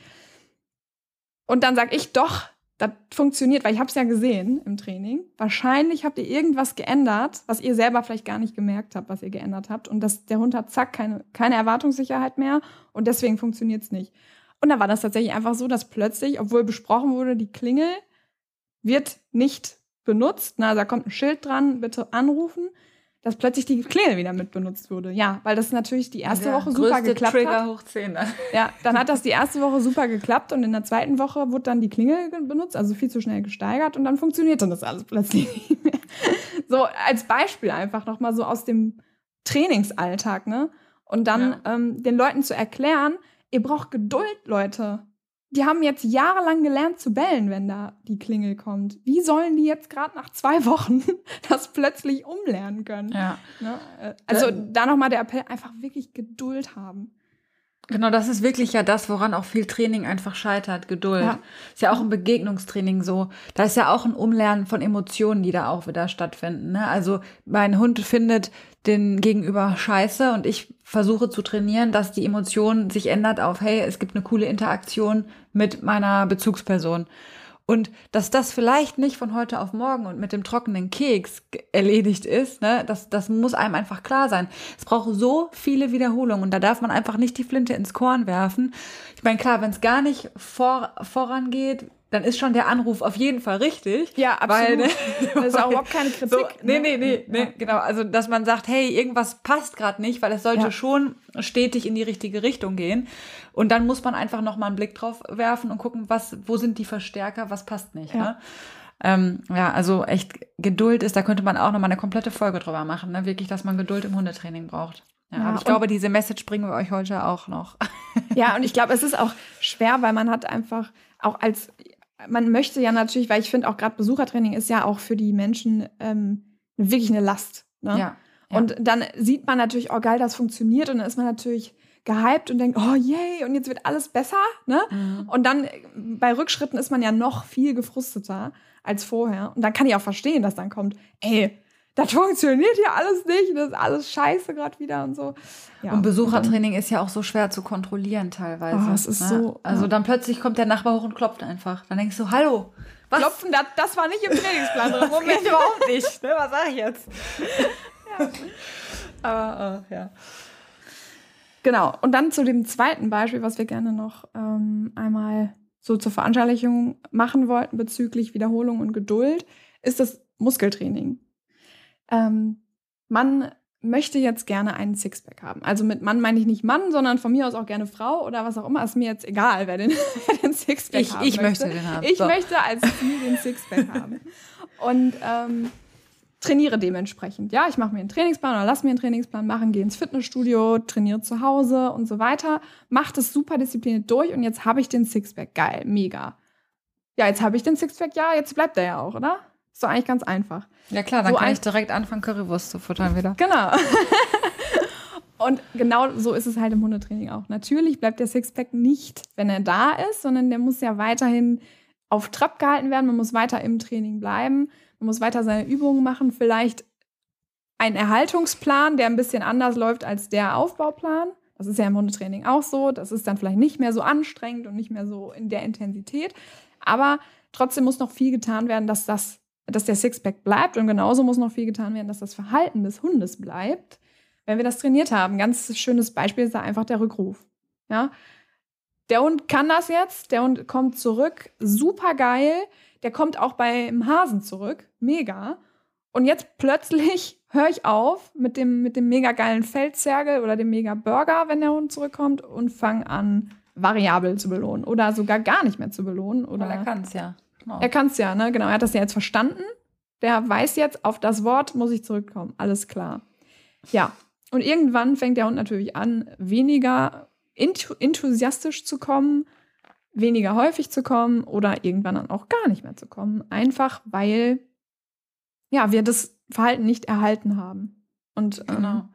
Und dann sage ich doch, das funktioniert, weil ich habe es ja gesehen im Training. Wahrscheinlich habt ihr irgendwas geändert, was ihr selber vielleicht gar nicht gemerkt habt, was ihr geändert habt. Und das, der Hund hat zack keine, keine Erwartungssicherheit mehr und deswegen funktioniert es nicht. Und da war das tatsächlich einfach so, dass plötzlich, obwohl besprochen wurde, die Klingel wird nicht benutzt. Na, da kommt ein Schild dran, bitte anrufen, dass plötzlich die Klingel wieder mit benutzt wurde. Ja, weil das natürlich die erste ja, Woche super geklappt Trigger hat. Hoch 10, ne? Ja, dann hat das die erste Woche super geklappt und in der zweiten Woche wurde dann die Klingel benutzt, also viel zu schnell gesteigert und dann funktionierte das alles plötzlich nicht mehr. So als Beispiel einfach nochmal so aus dem Trainingsalltag, ne? Und dann ja. ähm, den Leuten zu erklären, ihr braucht Geduld, Leute. Die haben jetzt jahrelang gelernt zu bellen, wenn da die Klingel kommt. Wie sollen die jetzt gerade nach zwei Wochen das plötzlich umlernen können? Ja. Ne? Äh, also da nochmal der Appell, einfach wirklich Geduld haben. Genau, das ist wirklich ja das, woran auch viel Training einfach scheitert, Geduld. Ja. Ist ja auch im Begegnungstraining so. Da ist ja auch ein Umlernen von Emotionen, die da auch wieder stattfinden. Ne? Also mein Hund findet den Gegenüber scheiße und ich versuche zu trainieren, dass die Emotion sich ändert auf, hey, es gibt eine coole Interaktion mit meiner Bezugsperson. Und dass das vielleicht nicht von heute auf morgen und mit dem trockenen Keks erledigt ist, ne, das, das muss einem einfach klar sein. Es braucht so viele Wiederholungen und da darf man einfach nicht die Flinte ins Korn werfen. Ich meine, klar, wenn es gar nicht vor, vorangeht, dann ist schon der Anruf auf jeden Fall richtig. Ja, absolut. Weil, das ist auch überhaupt keine Kritik. So, nee, nee, nee, nee, ja. genau. Also, dass man sagt, hey, irgendwas passt gerade nicht, weil es sollte ja. schon stetig in die richtige Richtung gehen. Und dann muss man einfach nochmal einen Blick drauf werfen und gucken, was, wo sind die Verstärker, was passt nicht. Ja. Ne? Ähm, ja, also echt Geduld ist, da könnte man auch nochmal eine komplette Folge drüber machen, ne? Wirklich, dass man Geduld im Hundetraining braucht. Ja, ja aber ich glaube, diese Message bringen wir euch heute auch noch. Ja, und ich glaube, es ist auch schwer, weil man hat einfach auch als man möchte ja natürlich, weil ich finde auch gerade Besuchertraining ist ja auch für die Menschen ähm, wirklich eine Last. Ne? Ja, ja. Und dann sieht man natürlich, oh geil, das funktioniert und dann ist man natürlich gehypt und denkt, oh yay, und jetzt wird alles besser. Ne? Mhm. Und dann bei Rückschritten ist man ja noch viel gefrusteter als vorher. Und dann kann ich auch verstehen, dass dann kommt, ey, das funktioniert hier alles nicht, das ist alles scheiße gerade wieder und so. Ja, und Besuchertraining ist ja auch so schwer zu kontrollieren teilweise. Oh, es ist ne? so. Also ja. dann plötzlich kommt der Nachbar hoch und klopft einfach. Dann denkst du, hallo, was? Klopfen, das, das war nicht im Trainingsplan drin. Moment, überhaupt nicht. Ne? Was sag ich jetzt? ja. Aber, äh, ja. Genau. Und dann zu dem zweiten Beispiel, was wir gerne noch ähm, einmal so zur Veranschaulichung machen wollten bezüglich Wiederholung und Geduld, ist das Muskeltraining. Ähm, man möchte jetzt gerne einen Sixpack haben. Also mit Mann meine ich nicht Mann, sondern von mir aus auch gerne Frau oder was auch immer. Ist mir jetzt egal, wer den, wer den Sixpack ich, haben ich möchte. möchte den haben. Ich so. möchte als Ziel den Sixpack haben. Und ähm, trainiere dementsprechend. Ja, ich mache mir einen Trainingsplan oder lass mir einen Trainingsplan machen, gehe ins Fitnessstudio, trainiere zu Hause und so weiter. Mache das super diszipliniert durch und jetzt habe ich den Sixpack. Geil, mega. Ja, jetzt habe ich den Sixpack. Ja, jetzt bleibt er ja auch, oder? Ist doch eigentlich ganz einfach. Ja klar, dann so kann ich direkt anfangen, Currywurst zu futtern wieder. Genau. Und genau so ist es halt im Hundetraining auch. Natürlich bleibt der Sixpack nicht, wenn er da ist, sondern der muss ja weiterhin auf Trab gehalten werden. Man muss weiter im Training bleiben. Man muss weiter seine Übungen machen. Vielleicht ein Erhaltungsplan, der ein bisschen anders läuft als der Aufbauplan. Das ist ja im Hundetraining auch so. Das ist dann vielleicht nicht mehr so anstrengend und nicht mehr so in der Intensität. Aber trotzdem muss noch viel getan werden, dass das dass der Sixpack bleibt und genauso muss noch viel getan werden, dass das Verhalten des Hundes bleibt, wenn wir das trainiert haben. Ganz schönes Beispiel ist da einfach der Rückruf. Ja? Der Hund kann das jetzt, der Hund kommt zurück, super geil. Der kommt auch beim Hasen zurück, mega. Und jetzt plötzlich höre ich auf mit dem, mit dem mega geilen Feldzergel oder dem mega Burger, wenn der Hund zurückkommt und fange an, variabel zu belohnen oder sogar gar nicht mehr zu belohnen. Oder er kann es ja. Oh. Er kann es ja, ne? Genau, er hat das ja jetzt verstanden. Der weiß jetzt, auf das Wort muss ich zurückkommen. Alles klar. Ja. Und irgendwann fängt der Hund natürlich an, weniger enthusiastisch zu kommen, weniger häufig zu kommen oder irgendwann dann auch gar nicht mehr zu kommen. Einfach weil ja, wir das Verhalten nicht erhalten haben. Und ähm, genau.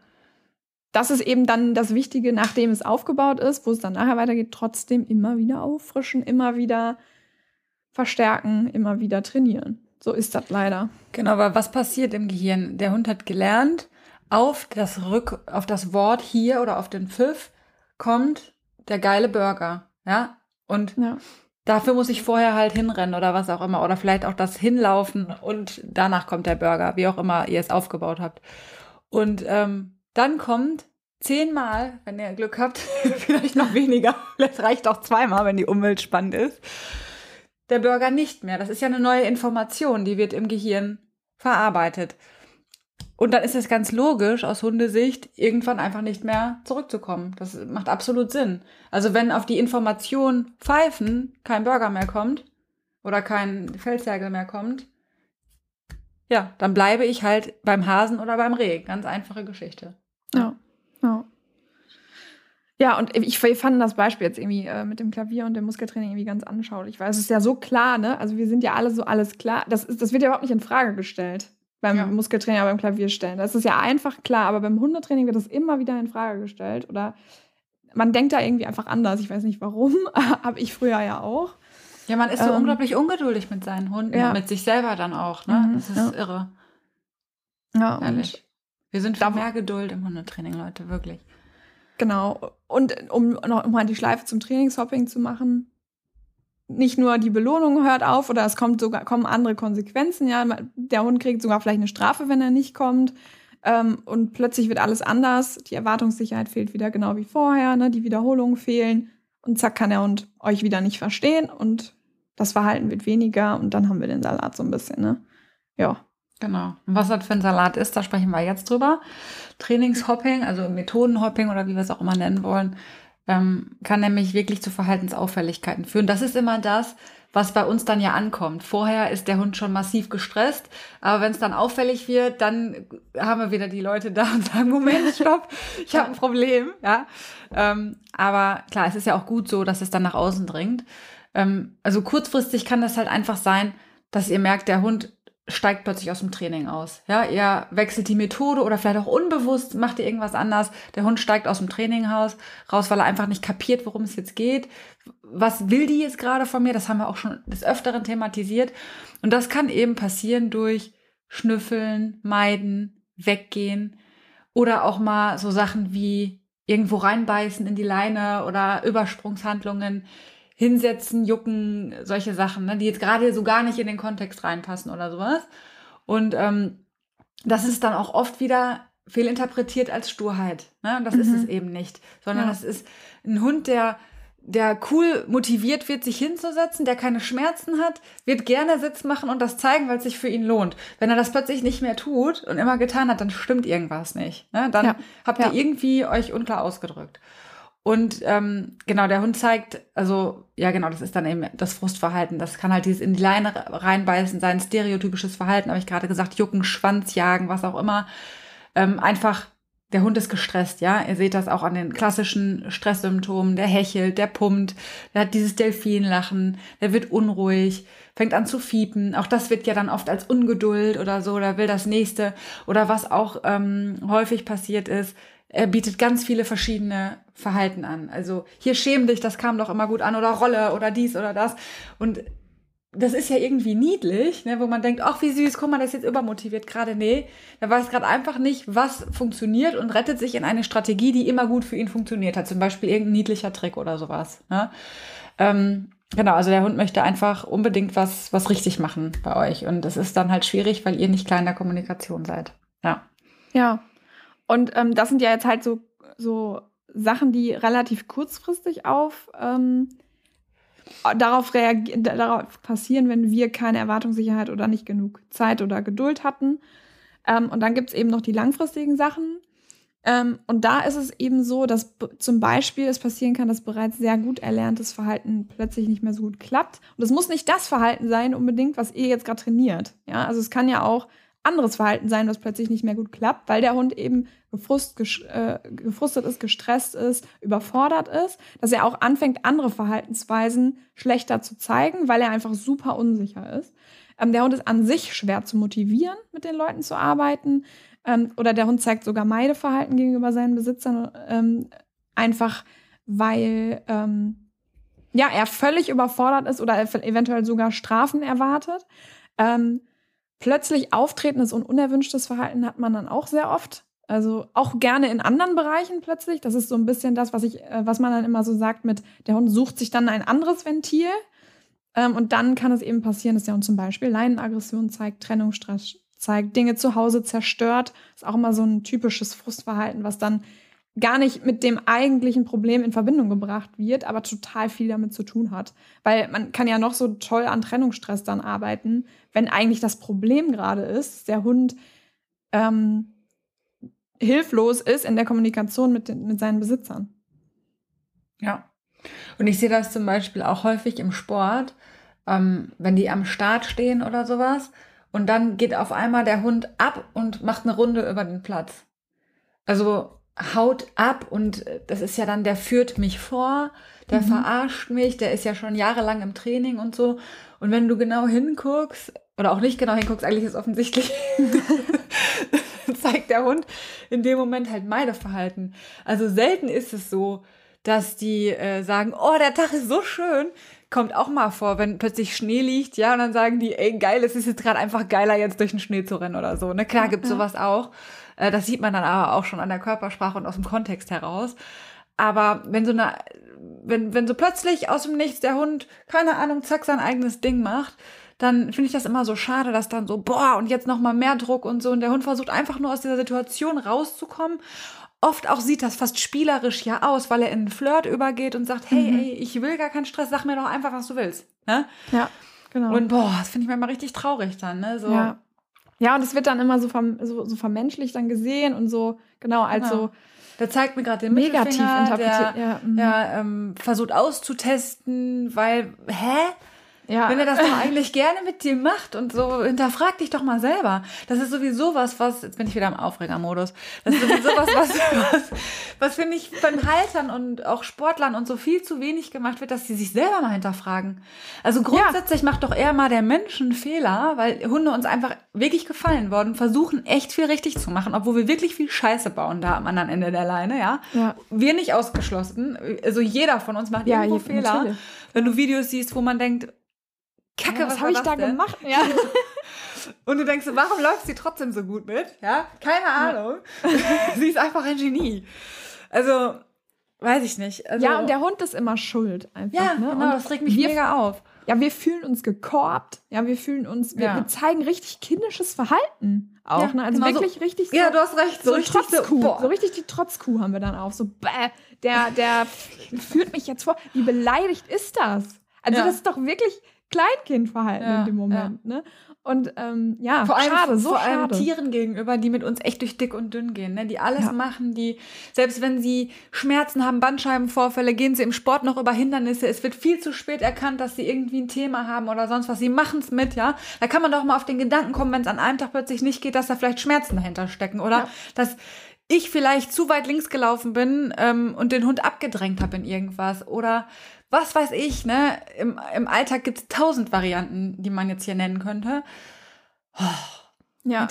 das ist eben dann das Wichtige, nachdem es aufgebaut ist, wo es dann nachher weitergeht, trotzdem immer wieder auffrischen, immer wieder verstärken, immer wieder trainieren. So ist das leider. Genau, aber was passiert im Gehirn? Der Hund hat gelernt, auf das Rück, auf das Wort hier oder auf den Pfiff kommt der geile Burger, ja? Und ja. dafür muss ich vorher halt hinrennen oder was auch immer oder vielleicht auch das hinlaufen und danach kommt der Burger, wie auch immer ihr es aufgebaut habt. Und ähm, dann kommt zehnmal, wenn ihr Glück habt, vielleicht noch weniger, vielleicht reicht auch zweimal, wenn die Umwelt spannend ist der Burger nicht mehr. Das ist ja eine neue Information, die wird im Gehirn verarbeitet. Und dann ist es ganz logisch aus Hundesicht, irgendwann einfach nicht mehr zurückzukommen. Das macht absolut Sinn. Also wenn auf die Information Pfeifen kein Burger mehr kommt oder kein Feldzergel mehr kommt, ja, dann bleibe ich halt beim Hasen oder beim Reh. Ganz einfache Geschichte. Ja, ja. Ja, und ich, fand das Beispiel jetzt irgendwie äh, mit dem Klavier und dem Muskeltraining irgendwie ganz anschaulich, weil es ist ja so klar, ne? Also wir sind ja alle so alles klar. Das, ist, das wird ja überhaupt nicht in Frage gestellt beim ja. Muskeltraining, aber beim Klavierstellen. Das ist ja einfach klar, aber beim Hundetraining wird das immer wieder in Frage gestellt oder man denkt da irgendwie einfach anders. Ich weiß nicht warum, habe ich früher ja auch. Ja, man ist so ähm, unglaublich ungeduldig mit seinen Hunden ja. mit sich selber dann auch, ne? Mhm, das ist ja. irre. Ja, Ehrlich. Wir sind für mehr Geduld im Hundetraining, Leute, wirklich. Genau. Und um noch mal die Schleife zum Trainingshopping zu machen, nicht nur die Belohnung hört auf oder es kommt sogar, kommen andere Konsequenzen. Ja, der Hund kriegt sogar vielleicht eine Strafe, wenn er nicht kommt. Ähm, und plötzlich wird alles anders. Die Erwartungssicherheit fehlt wieder genau wie vorher. Ne? Die Wiederholungen fehlen. Und zack, kann der Hund euch wieder nicht verstehen. Und das Verhalten wird weniger. Und dann haben wir den Salat so ein bisschen. Ne? Ja. Genau. Und was das für ein Salat ist, da sprechen wir jetzt drüber. Trainingshopping, also Methodenhopping oder wie wir es auch immer nennen wollen, ähm, kann nämlich wirklich zu Verhaltensauffälligkeiten führen. Das ist immer das, was bei uns dann ja ankommt. Vorher ist der Hund schon massiv gestresst, aber wenn es dann auffällig wird, dann haben wir wieder die Leute da und sagen, Moment, stopp, ich habe ein Problem. Ja, ähm, aber klar, es ist ja auch gut so, dass es dann nach außen dringt. Ähm, also kurzfristig kann das halt einfach sein, dass ihr merkt, der Hund steigt plötzlich aus dem Training aus. Ja, ihr wechselt die Methode oder vielleicht auch unbewusst macht ihr irgendwas anders. Der Hund steigt aus dem Training raus, weil er einfach nicht kapiert, worum es jetzt geht. Was will die jetzt gerade von mir? Das haben wir auch schon des Öfteren thematisiert. Und das kann eben passieren durch Schnüffeln, Meiden, Weggehen oder auch mal so Sachen wie irgendwo reinbeißen in die Leine oder Übersprungshandlungen hinsetzen, jucken, solche Sachen, ne, die jetzt gerade so gar nicht in den Kontext reinpassen oder sowas. Und ähm, das ist dann auch oft wieder fehlinterpretiert als Sturheit. Ne? Und das mhm. ist es eben nicht, sondern ja. das ist ein Hund, der der cool motiviert wird, sich hinzusetzen, der keine Schmerzen hat, wird gerne Sitz machen und das zeigen, weil es sich für ihn lohnt. Wenn er das plötzlich nicht mehr tut und immer getan hat, dann stimmt irgendwas nicht. Ne? Dann ja. habt ihr ja. irgendwie euch unklar ausgedrückt. Und ähm, genau, der Hund zeigt, also ja genau, das ist dann eben das Frustverhalten. Das kann halt dieses in die Leine reinbeißen sein, stereotypisches Verhalten, habe ich gerade gesagt, jucken, Schwanz jagen, was auch immer. Ähm, einfach, der Hund ist gestresst, ja. Ihr seht das auch an den klassischen Stresssymptomen. Der hechelt, der pumpt, der hat dieses Delfinlachen, der wird unruhig, fängt an zu fiepen. Auch das wird ja dann oft als Ungeduld oder so, oder will das nächste. Oder was auch ähm, häufig passiert ist, er bietet ganz viele verschiedene Verhalten an. Also hier schäm dich, das kam doch immer gut an oder Rolle oder dies oder das. Und das ist ja irgendwie niedlich, ne, wo man denkt, ach wie süß, guck mal, das ist jetzt übermotiviert gerade. Nee, da weiß gerade einfach nicht, was funktioniert und rettet sich in eine Strategie, die immer gut für ihn funktioniert hat. Zum Beispiel irgendein niedlicher Trick oder sowas. Ne? Ähm, genau, also der Hund möchte einfach unbedingt was, was richtig machen bei euch. Und das ist dann halt schwierig, weil ihr nicht klar in der Kommunikation seid. Ja. Ja, und ähm, das sind ja jetzt halt so, so Sachen, die relativ kurzfristig auf ähm, darauf, darauf passieren, wenn wir keine Erwartungssicherheit oder nicht genug Zeit oder Geduld hatten. Ähm, und dann gibt es eben noch die langfristigen Sachen. Ähm, und da ist es eben so, dass zum Beispiel es passieren kann, dass bereits sehr gut erlerntes Verhalten plötzlich nicht mehr so gut klappt. Und es muss nicht das Verhalten sein unbedingt, was ihr jetzt gerade trainiert. Ja, also es kann ja auch anderes Verhalten sein, was plötzlich nicht mehr gut klappt, weil der Hund eben gefrust, äh, gefrustet ist, gestresst ist, überfordert ist, dass er auch anfängt, andere Verhaltensweisen schlechter zu zeigen, weil er einfach super unsicher ist. Ähm, der Hund ist an sich schwer zu motivieren, mit den Leuten zu arbeiten. Ähm, oder der Hund zeigt sogar Meideverhalten gegenüber seinen Besitzern, ähm, einfach weil ähm, ja, er völlig überfordert ist oder eventuell sogar Strafen erwartet. Ähm, Plötzlich auftretendes und unerwünschtes Verhalten hat man dann auch sehr oft. Also auch gerne in anderen Bereichen plötzlich. Das ist so ein bisschen das, was ich, äh, was man dann immer so sagt mit, der Hund sucht sich dann ein anderes Ventil. Ähm, und dann kann es eben passieren, dass der Hund zum Beispiel Leinenaggression zeigt, Trennungsstress zeigt, Dinge zu Hause zerstört. ist auch immer so ein typisches Frustverhalten, was dann gar nicht mit dem eigentlichen Problem in Verbindung gebracht wird, aber total viel damit zu tun hat. Weil man kann ja noch so toll an Trennungsstress dann arbeiten, wenn eigentlich das Problem gerade ist, der Hund ähm, hilflos ist in der Kommunikation mit, den, mit seinen Besitzern. Ja. Und ich sehe das zum Beispiel auch häufig im Sport, ähm, wenn die am Start stehen oder sowas. Und dann geht auf einmal der Hund ab und macht eine Runde über den Platz. Also haut ab und äh, das ist ja dann, der führt mich vor, der mhm. verarscht mich, der ist ja schon jahrelang im Training und so. Und wenn du genau hinguckst, oder auch nicht genau hinguckst, eigentlich ist offensichtlich, zeigt der Hund in dem Moment halt Meideverhalten. Also selten ist es so, dass die äh, sagen, oh, der Tag ist so schön. Kommt auch mal vor, wenn plötzlich Schnee liegt, ja, und dann sagen die, ey, geil, es ist jetzt gerade einfach geiler, jetzt durch den Schnee zu rennen oder so. Ne, klar gibt's sowas auch. Äh, das sieht man dann aber auch schon an der Körpersprache und aus dem Kontext heraus. Aber wenn so eine, wenn, wenn so plötzlich aus dem Nichts der Hund, keine Ahnung, zack, sein eigenes Ding macht, dann finde ich das immer so schade, dass dann so, boah, und jetzt nochmal mehr Druck und so. Und der Hund versucht einfach nur aus dieser Situation rauszukommen. Oft auch sieht das fast spielerisch ja aus, weil er in einen Flirt übergeht und sagt, hey, mhm. ey, ich will gar keinen Stress, sag mir doch einfach, was du willst. Ne? Ja, genau. Und boah, das finde ich manchmal richtig traurig dann, ne? So, ja. Ja, und es wird dann immer so, vom, so, so vermenschlicht dann gesehen und so, genau, als genau. so. Der zeigt mir gerade den negativ interpretiert. Der, ja, mhm. ja ähm, versucht auszutesten, weil, hä? Ja. Wenn er das doch eigentlich gerne mit dir macht und so, hinterfrag dich doch mal selber. Das ist sowieso was, was, jetzt bin ich wieder im Aufregermodus. Das ist sowieso was, was, was, was finde ich von Haltern und auch Sportlern und so viel zu wenig gemacht wird, dass sie sich selber mal hinterfragen. Also grundsätzlich ja. macht doch eher mal der Mensch einen Fehler, weil Hunde uns einfach wirklich gefallen worden, versuchen echt viel richtig zu machen, obwohl wir wirklich viel Scheiße bauen da am anderen Ende der Leine, ja. ja. Wir nicht ausgeschlossen. Also jeder von uns macht ja, irgendwo Fehler. Natürlich. Wenn du Videos siehst, wo man denkt, Kacke, ja, was, was habe ich da denn? gemacht? Ja. Und du denkst, warum läuft sie trotzdem so gut mit? Ja, keine Ahnung. sie ist einfach ein Genie. Also, weiß ich nicht. Also, ja, und der Hund ist immer schuld einfach. Ja, ne? genau, und das regt mich mega auf. Ja, wir fühlen uns gekorbt. Ja, wir fühlen uns, wir, ja. wir zeigen richtig kindisches Verhalten auch. Ja, ne? Also genau wirklich so, richtig so. Ja, du hast recht. So, so richtig Trotzkuh. So, so, richtig die Trotzkuh haben wir dann auch. So, bäh, der, der führt mich jetzt vor. Wie beleidigt ist das? Also, das ist doch wirklich Kleinkindverhalten ja, in dem Moment. Ja. Ne? Und ähm, ja, vor allem, schade, so vor schade. allem Tieren gegenüber, die mit uns echt durch dick und dünn gehen, ne? die alles ja. machen, die, selbst wenn sie Schmerzen haben, Bandscheibenvorfälle, gehen sie im Sport noch über Hindernisse. Es wird viel zu spät erkannt, dass sie irgendwie ein Thema haben oder sonst was. Sie machen es mit, ja. Da kann man doch mal auf den Gedanken kommen, wenn es an einem Tag plötzlich nicht geht, dass da vielleicht Schmerzen dahinter stecken oder dass ich vielleicht zu weit links gelaufen bin ähm, und den Hund abgedrängt habe in irgendwas oder was weiß ich, ne? Im, im Alltag gibt es tausend Varianten, die man jetzt hier nennen könnte. Oh, ja.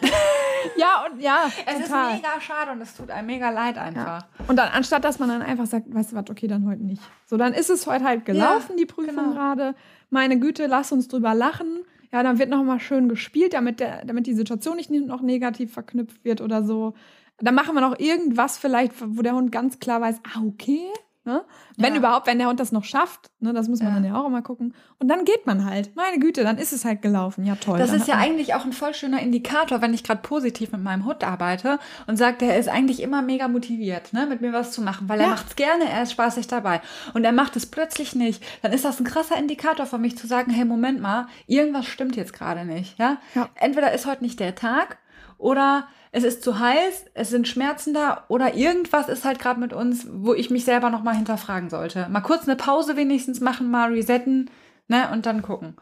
ja, und ja. Es total. ist mega schade und es tut einem mega leid einfach. Ja. Und dann, anstatt dass man dann einfach sagt, weißt du was, okay, dann heute nicht. So, dann ist es heute halt gelaufen, ja, die Prüfung genau. gerade. Meine Güte, lass uns drüber lachen. Ja, dann wird noch mal schön gespielt, damit, der, damit die Situation nicht noch negativ verknüpft wird oder so. Dann machen wir noch irgendwas vielleicht, wo der Hund ganz klar weiß, ah, okay, Ne? Wenn ja. überhaupt, wenn der Hund das noch schafft, ne, das muss man ja. dann ja auch immer gucken. Und dann geht man halt. Meine Güte, dann ist es halt gelaufen. Ja, toll. Das ist ja eigentlich auch ein voll schöner Indikator, wenn ich gerade positiv mit meinem Hund arbeite und sage, der ist eigentlich immer mega motiviert, ne, mit mir was zu machen, weil er ja. macht es gerne, er ist spaßig dabei. Und er macht es plötzlich nicht. Dann ist das ein krasser Indikator für mich zu sagen, hey, Moment mal, irgendwas stimmt jetzt gerade nicht. Ja? ja? Entweder ist heute nicht der Tag oder es ist zu heiß, es sind Schmerzen da oder irgendwas ist halt gerade mit uns, wo ich mich selber nochmal hinterfragen sollte. Mal kurz eine Pause wenigstens machen, mal resetten, ne, und dann gucken.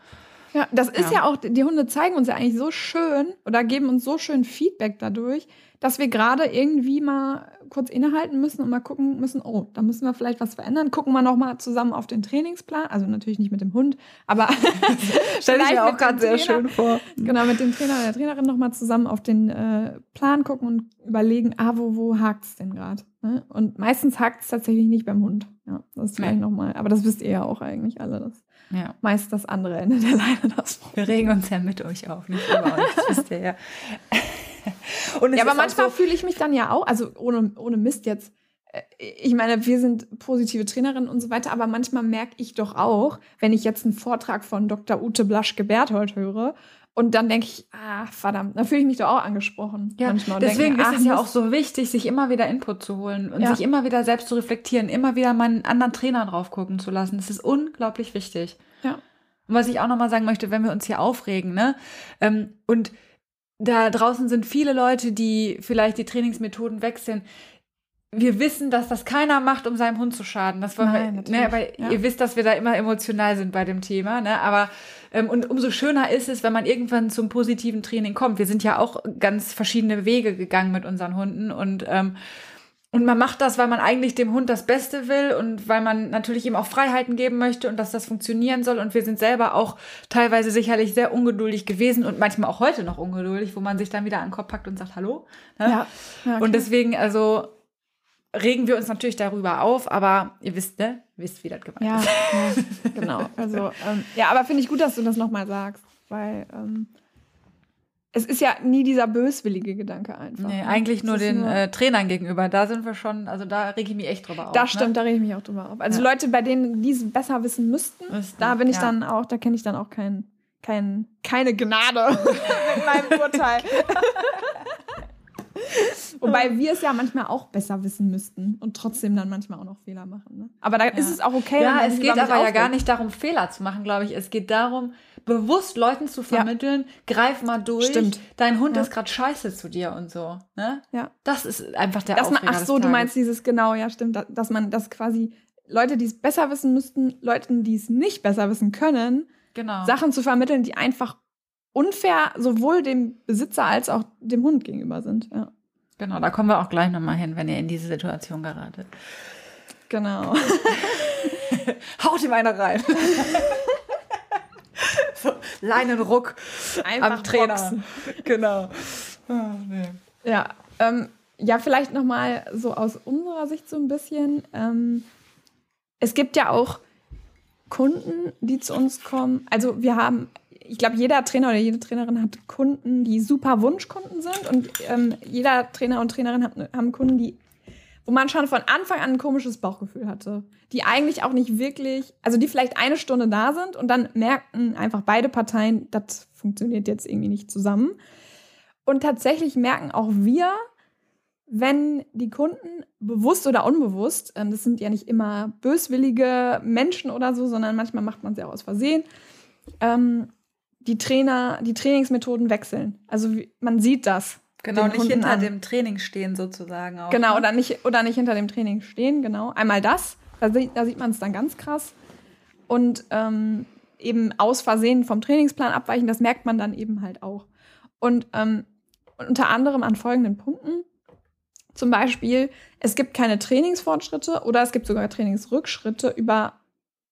Ja, das ist ja. ja auch, die Hunde zeigen uns ja eigentlich so schön oder geben uns so schön Feedback dadurch, dass wir gerade irgendwie mal kurz innehalten müssen und mal gucken müssen, oh, da müssen wir vielleicht was verändern. Gucken wir noch mal zusammen auf den Trainingsplan, also natürlich nicht mit dem Hund, aber stelle ich mir auch gerade sehr schön vor. Genau, mit dem Trainer oder der Trainerin noch mal zusammen auf den äh, Plan gucken und überlegen, ah, wo, wo hakt es denn gerade? Ne? Und meistens hakt es tatsächlich nicht beim Hund. Ja, das ist vielleicht nee. noch mal, aber das wisst ihr ja auch eigentlich alle. Das ja. meist das andere Ende der Leine das Wir regen uns ja mit euch auf, nicht über das wisst ihr ja. Ja, aber manchmal so fühle ich mich dann ja auch, also ohne, ohne Mist jetzt, äh, ich meine, wir sind positive Trainerinnen und so weiter, aber manchmal merke ich doch auch, wenn ich jetzt einen Vortrag von Dr. Ute Blaschke-Berthold höre und dann denke ich, ah, verdammt, da fühle ich mich doch auch angesprochen. Ja, manchmal. deswegen denke, ist es ja auch so wichtig, sich immer wieder Input zu holen und ja. sich immer wieder selbst zu reflektieren, immer wieder mal einen anderen Trainer drauf gucken zu lassen. Das ist unglaublich wichtig. Ja. Und was ich auch nochmal sagen möchte, wenn wir uns hier aufregen, ne, ähm, und da draußen sind viele Leute, die vielleicht die Trainingsmethoden wechseln. Wir wissen, dass das keiner macht, um seinem Hund zu schaden. Das wollen Nein, wir, ne, weil ja. ihr wisst, dass wir da immer emotional sind bei dem Thema. Ne? Aber ähm, und umso schöner ist es, wenn man irgendwann zum positiven Training kommt. Wir sind ja auch ganz verschiedene Wege gegangen mit unseren Hunden und ähm, und man macht das, weil man eigentlich dem Hund das Beste will und weil man natürlich ihm auch Freiheiten geben möchte und dass das funktionieren soll. Und wir sind selber auch teilweise sicherlich sehr ungeduldig gewesen und manchmal auch heute noch ungeduldig, wo man sich dann wieder an den Kopf packt und sagt Hallo. Ne? Ja. ja okay. Und deswegen, also regen wir uns natürlich darüber auf, aber ihr wisst, ne? Wisst, wie das gemeint ja, ist. Ja, genau. Also, ähm, ja, aber finde ich gut, dass du das nochmal sagst, weil ähm, es ist ja nie dieser böswillige Gedanke einfach. Nee, ne? eigentlich nur den nur äh, Trainern gegenüber. Da sind wir schon, also da rege ich mich echt drüber auf. Das ne? stimmt, ne? da rege ich mich auch drüber auf. Also ja. Leute, bei denen die es besser wissen müssten, müssten da bin ich ja. dann auch, da kenne ich dann auch kein, kein, keine Gnade mit meinem Urteil. Wobei wir es ja manchmal auch besser wissen müssten und trotzdem dann manchmal auch noch Fehler machen. Ne? Aber da ja. ist es auch okay. Ja, es geht aber ja gar nicht darum, Fehler zu machen, glaube ich. Es geht darum, bewusst Leuten zu vermitteln, ja. greif mal durch. Stimmt. Dein Hund ja. ist gerade scheiße zu dir und so. Ne? Ja. Das ist einfach der dass man, Ach so, du meinst dieses genau, ja, stimmt, dass man das quasi Leute, die es besser wissen müssten, Leuten, die es nicht besser wissen können, Genau. Sachen zu vermitteln, die einfach unfair sowohl dem Besitzer als auch dem Hund gegenüber sind. Ja. Genau, da kommen wir auch gleich nochmal hin, wenn ihr in diese Situation geratet. Genau. Haut ihm eine rein. Leinenruck Einfach am Trainer. boxen. Genau. Ah, nee. Ja, ähm, ja, vielleicht nochmal so aus unserer Sicht so ein bisschen. Ähm, es gibt ja auch Kunden, die zu uns kommen. Also wir haben, ich glaube, jeder Trainer oder jede Trainerin hat Kunden, die super Wunschkunden sind. Und ähm, jeder Trainer und Trainerin hat, haben Kunden, die, wo man schon von Anfang an ein komisches Bauchgefühl hatte. Die eigentlich auch nicht wirklich, also die vielleicht eine Stunde da sind und dann merken einfach beide Parteien, das funktioniert jetzt irgendwie nicht zusammen. Und tatsächlich merken auch wir, wenn die Kunden bewusst oder unbewusst, ähm, das sind ja nicht immer böswillige Menschen oder so, sondern manchmal macht man es ja auch aus Versehen, ähm, die Trainer, die Trainingsmethoden wechseln. Also man sieht das. Genau, nicht Hunden hinter an. dem Training stehen sozusagen auch. Genau, ne? oder nicht, oder nicht hinter dem Training stehen, genau. Einmal das, da, sieht- da sieht man es dann ganz krass. Und ähm, eben aus Versehen vom Trainingsplan abweichen, das merkt man dann eben halt auch. Und ähm, unter anderem an folgenden Punkten. Zum Beispiel, es gibt keine Trainingsfortschritte oder es gibt sogar Trainingsrückschritte über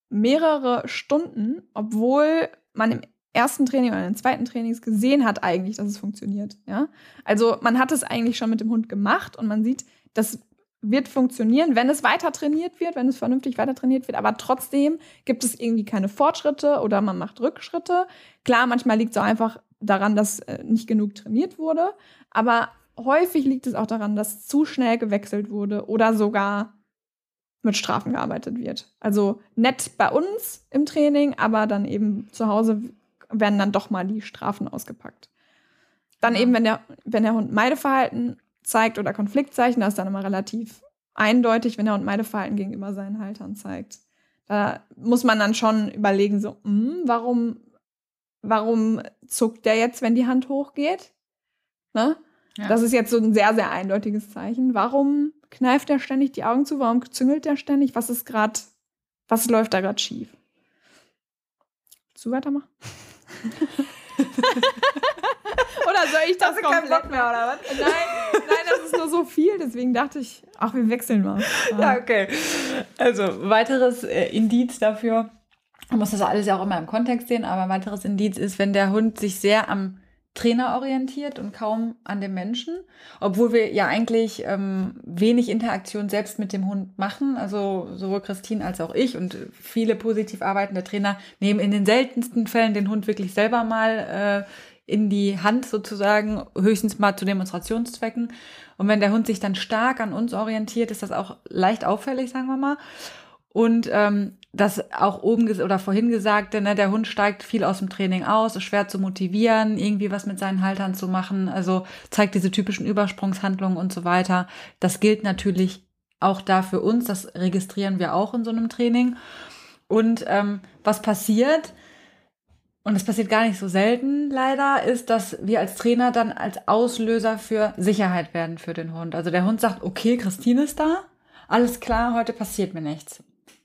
mehrere Stunden, obwohl man im ersten Training oder im zweiten Trainings gesehen hat eigentlich, dass es funktioniert. Ja? Also man hat es eigentlich schon mit dem Hund gemacht und man sieht, das wird funktionieren, wenn es weiter trainiert wird, wenn es vernünftig weiter trainiert wird, aber trotzdem gibt es irgendwie keine Fortschritte oder man macht Rückschritte. Klar, manchmal liegt es auch einfach daran, dass äh, nicht genug trainiert wurde, aber häufig liegt es auch daran, dass zu schnell gewechselt wurde oder sogar mit Strafen gearbeitet wird. Also nett bei uns im Training, aber dann eben zu Hause werden dann doch mal die Strafen ausgepackt. Dann eben, wenn der, wenn der Hund Meideverhalten zeigt oder Konfliktzeichen, das ist dann immer relativ eindeutig, wenn der Hund Meideverhalten gegenüber seinen Haltern zeigt. Da muss man dann schon überlegen, so, hm, warum, warum zuckt der jetzt, wenn die Hand hochgeht? Ne? Ja. Das ist jetzt so ein sehr, sehr eindeutiges Zeichen. Warum kneift er ständig die Augen zu? Warum züngelt er ständig? Was ist gerade, was läuft da gerade schief? Du weitermachen? oder soll ich das Hast du keinen komplett Bock mehr, oder was? Nein, nein, das ist nur so viel, deswegen dachte ich, ach, wir wechseln mal. Ja, okay. Also, weiteres äh, Indiz dafür, man muss das alles ja auch immer im Kontext sehen, aber ein weiteres Indiz ist, wenn der Hund sich sehr am Trainer orientiert und kaum an dem Menschen, obwohl wir ja eigentlich ähm, wenig Interaktion selbst mit dem Hund machen. Also sowohl Christine als auch ich und viele positiv arbeitende Trainer nehmen in den seltensten Fällen den Hund wirklich selber mal äh, in die Hand sozusagen, höchstens mal zu Demonstrationszwecken. Und wenn der Hund sich dann stark an uns orientiert, ist das auch leicht auffällig, sagen wir mal. Und ähm, das auch oben oder vorhin gesagte, ne, der Hund steigt viel aus dem Training aus, ist schwer zu motivieren, irgendwie was mit seinen Haltern zu machen, also zeigt diese typischen Übersprungshandlungen und so weiter. Das gilt natürlich auch da für uns, das registrieren wir auch in so einem Training. Und ähm, was passiert, und das passiert gar nicht so selten leider, ist, dass wir als Trainer dann als Auslöser für Sicherheit werden für den Hund. Also der Hund sagt, okay, Christine ist da, alles klar, heute passiert mir nichts.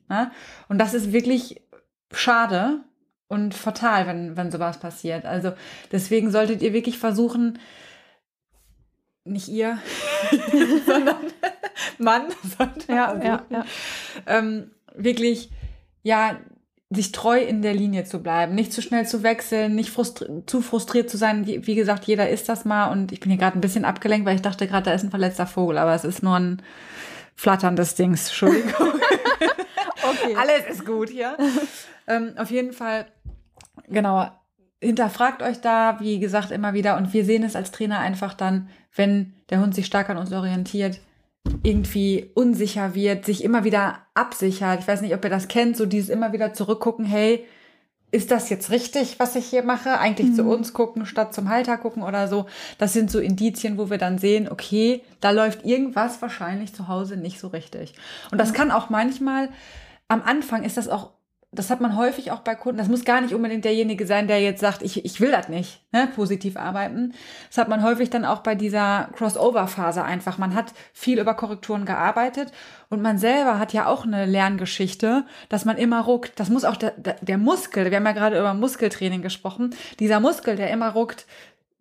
Ne? Und das ist wirklich schade und fatal, wenn, wenn sowas passiert. Also deswegen solltet ihr wirklich versuchen, nicht ihr, sondern Mann, sollte Ja, versuchen, ja, ja. ähm, wirklich, ja, sich treu in der Linie zu bleiben, nicht zu schnell zu wechseln, nicht frustri zu frustriert zu sein. Wie, wie gesagt, jeder ist das mal und ich bin hier gerade ein bisschen abgelenkt, weil ich dachte gerade, da ist ein verletzter Vogel, aber es ist nur ein flatterndes Dings. Entschuldigung. Okay. Alles ist gut hier. ähm, auf jeden Fall, genau, hinterfragt euch da, wie gesagt, immer wieder. Und wir sehen es als Trainer einfach dann, wenn der Hund sich stark an uns orientiert, irgendwie unsicher wird, sich immer wieder absichert. Ich weiß nicht, ob ihr das kennt, so dieses immer wieder zurückgucken, hey, ist das jetzt richtig, was ich hier mache? Eigentlich zu uns gucken, statt zum Halter gucken oder so. Das sind so Indizien, wo wir dann sehen, okay, da läuft irgendwas wahrscheinlich zu Hause nicht so richtig. Und das kann auch manchmal, am Anfang ist das auch das hat man häufig auch bei Kunden. Das muss gar nicht unbedingt derjenige sein, der jetzt sagt, ich, ich will das nicht, ne, positiv arbeiten. Das hat man häufig dann auch bei dieser Crossover-Phase einfach. Man hat viel über Korrekturen gearbeitet und man selber hat ja auch eine Lerngeschichte, dass man immer ruckt. Das muss auch der, der Muskel, wir haben ja gerade über Muskeltraining gesprochen, dieser Muskel, der immer ruckt,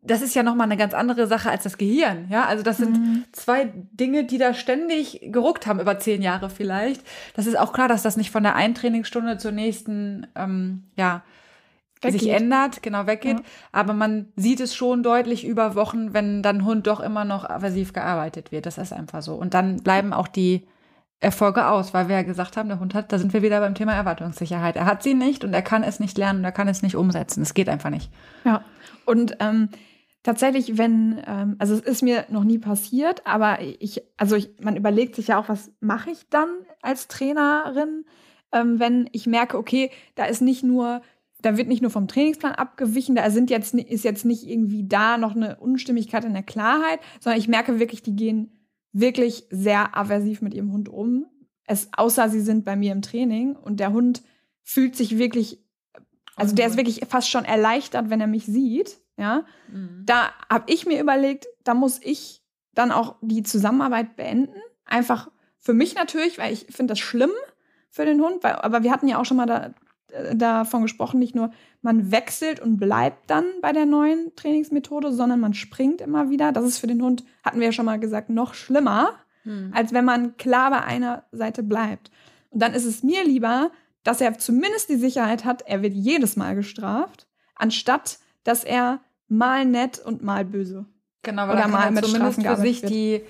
das ist ja nochmal eine ganz andere Sache als das Gehirn. Ja, also das sind mhm. zwei Dinge, die da ständig geruckt haben, über zehn Jahre vielleicht. Das ist auch klar, dass das nicht von der einen Trainingsstunde zur nächsten, ähm, ja, weggeht. sich ändert, genau weggeht. Ja. Aber man sieht es schon deutlich über Wochen, wenn dann Hund doch immer noch aversiv gearbeitet wird. Das ist einfach so. Und dann bleiben auch die Erfolge aus, weil wir ja gesagt haben, der Hund hat, da sind wir wieder beim Thema Erwartungssicherheit. Er hat sie nicht und er kann es nicht lernen und er kann es nicht umsetzen. Es geht einfach nicht. Ja. Und ähm, tatsächlich, wenn, ähm, also es ist mir noch nie passiert, aber ich, also ich, man überlegt sich ja auch, was mache ich dann als Trainerin, ähm, wenn ich merke, okay, da ist nicht nur, da wird nicht nur vom Trainingsplan abgewichen, da sind jetzt, ist jetzt nicht irgendwie da noch eine Unstimmigkeit in der Klarheit, sondern ich merke wirklich, die gehen wirklich sehr aversiv mit ihrem Hund um. Es, außer sie sind bei mir im Training und der Hund fühlt sich wirklich, also der ist wirklich fast schon erleichtert, wenn er mich sieht ja, mhm. da habe ich mir überlegt, da muss ich dann auch die Zusammenarbeit beenden. Einfach für mich natürlich, weil ich finde das schlimm für den Hund, weil, aber wir hatten ja auch schon mal da, äh, davon gesprochen, nicht nur man wechselt und bleibt dann bei der neuen Trainingsmethode, sondern man springt immer wieder. Das ist für den Hund, hatten wir ja schon mal gesagt, noch schlimmer, mhm. als wenn man klar bei einer Seite bleibt. Und dann ist es mir lieber, dass er zumindest die Sicherheit hat, er wird jedes Mal gestraft, anstatt dass er mal nett und mal böse. Genau, weil Oder mal mit zumindest Strafen für sich wird. die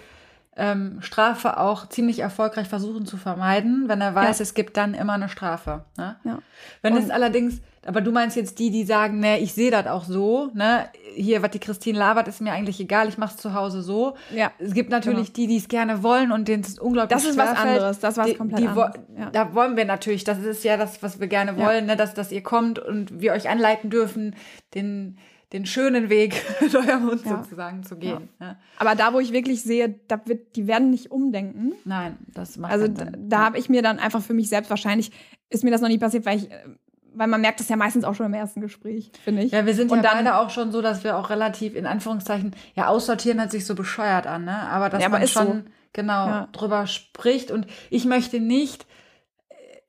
ähm, Strafe auch ziemlich erfolgreich versuchen zu vermeiden, wenn er weiß, ja. es gibt dann immer eine Strafe. Ne? Ja. Wenn es allerdings, aber du meinst jetzt die, die sagen, ne, ich sehe das auch so, ne, hier, was die Christine labert, ist mir eigentlich egal, ich mache es zu Hause so. Ja. Es gibt natürlich genau. die, die es gerne wollen und denen es unglaublich Das ist was anderes, das war komplett die, anderes. Ja. Da wollen wir natürlich, das ist ja das, was wir gerne wollen, ne, dass, dass ihr kommt und wir euch anleiten dürfen, den den schönen Weg eurem Hund ja. sozusagen zu gehen. Ja. Ja. Aber da, wo ich wirklich sehe, da wird, die werden nicht umdenken. Nein, das macht Also da, da habe ich mir dann einfach für mich selbst wahrscheinlich, ist mir das noch nie passiert, weil ich weil man merkt das ja meistens auch schon im ersten Gespräch, finde ich. Ja, wir sind und ja dann, auch schon so, dass wir auch relativ in Anführungszeichen, ja, aussortieren hört sich so bescheuert an, ne? Aber dass ja, aber man schon so. genau ja. drüber spricht und ich möchte nicht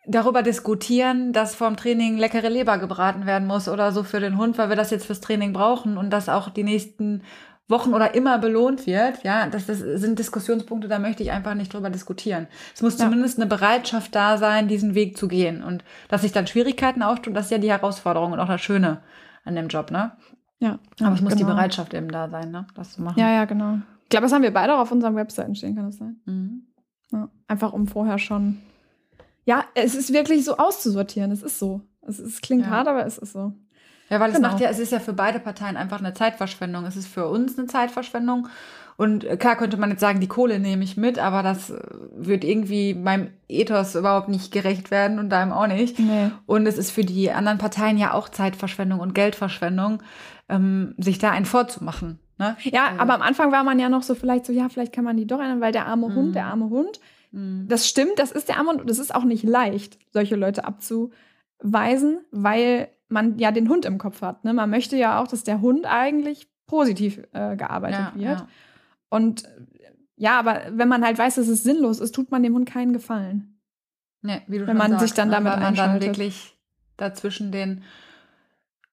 darüber diskutieren, dass vom Training leckere Leber gebraten werden muss oder so für den Hund, weil wir das jetzt fürs Training brauchen und das auch die nächsten Wochen oder immer belohnt wird. Ja, das, das sind Diskussionspunkte, da möchte ich einfach nicht drüber diskutieren. Es muss ja. zumindest eine Bereitschaft da sein, diesen Weg zu gehen und dass sich dann Schwierigkeiten auftun, das ist ja die Herausforderung und auch das Schöne an dem Job, ne? Ja. Aber es muss genau. die Bereitschaft eben da sein, ne? Das zu machen. Ja, ja, genau. Ich glaube, das haben wir beide auch auf unseren Webseiten stehen, kann das sein? Mhm. Ja, einfach um vorher schon ja, es ist wirklich so auszusortieren. Es ist so. Es, es klingt ja. hart, aber es ist so. Ja, weil es genau. macht ja, es ist ja für beide Parteien einfach eine Zeitverschwendung. Es ist für uns eine Zeitverschwendung. Und äh, klar könnte man jetzt sagen, die Kohle nehme ich mit, aber das äh, wird irgendwie meinem Ethos überhaupt nicht gerecht werden und deinem auch nicht. Nee. Und es ist für die anderen Parteien ja auch Zeitverschwendung und Geldverschwendung, ähm, sich da einen vorzumachen. Ne? Ja, also. aber am Anfang war man ja noch so vielleicht so, ja, vielleicht kann man die doch ändern, weil der arme mhm. Hund, der arme Hund. Mhm. Das stimmt, das ist der Arm und das ist auch nicht leicht, solche Leute abzuweisen, weil man ja den Hund im Kopf hat. Ne? Man möchte ja auch, dass der Hund eigentlich positiv äh, gearbeitet ja, wird. Ja. Und ja, aber wenn man halt weiß, dass es sinnlos ist, tut man dem Hund keinen Gefallen. Nee, wie du wenn man sagst, sich dann damit wenn man dann wirklich dazwischen den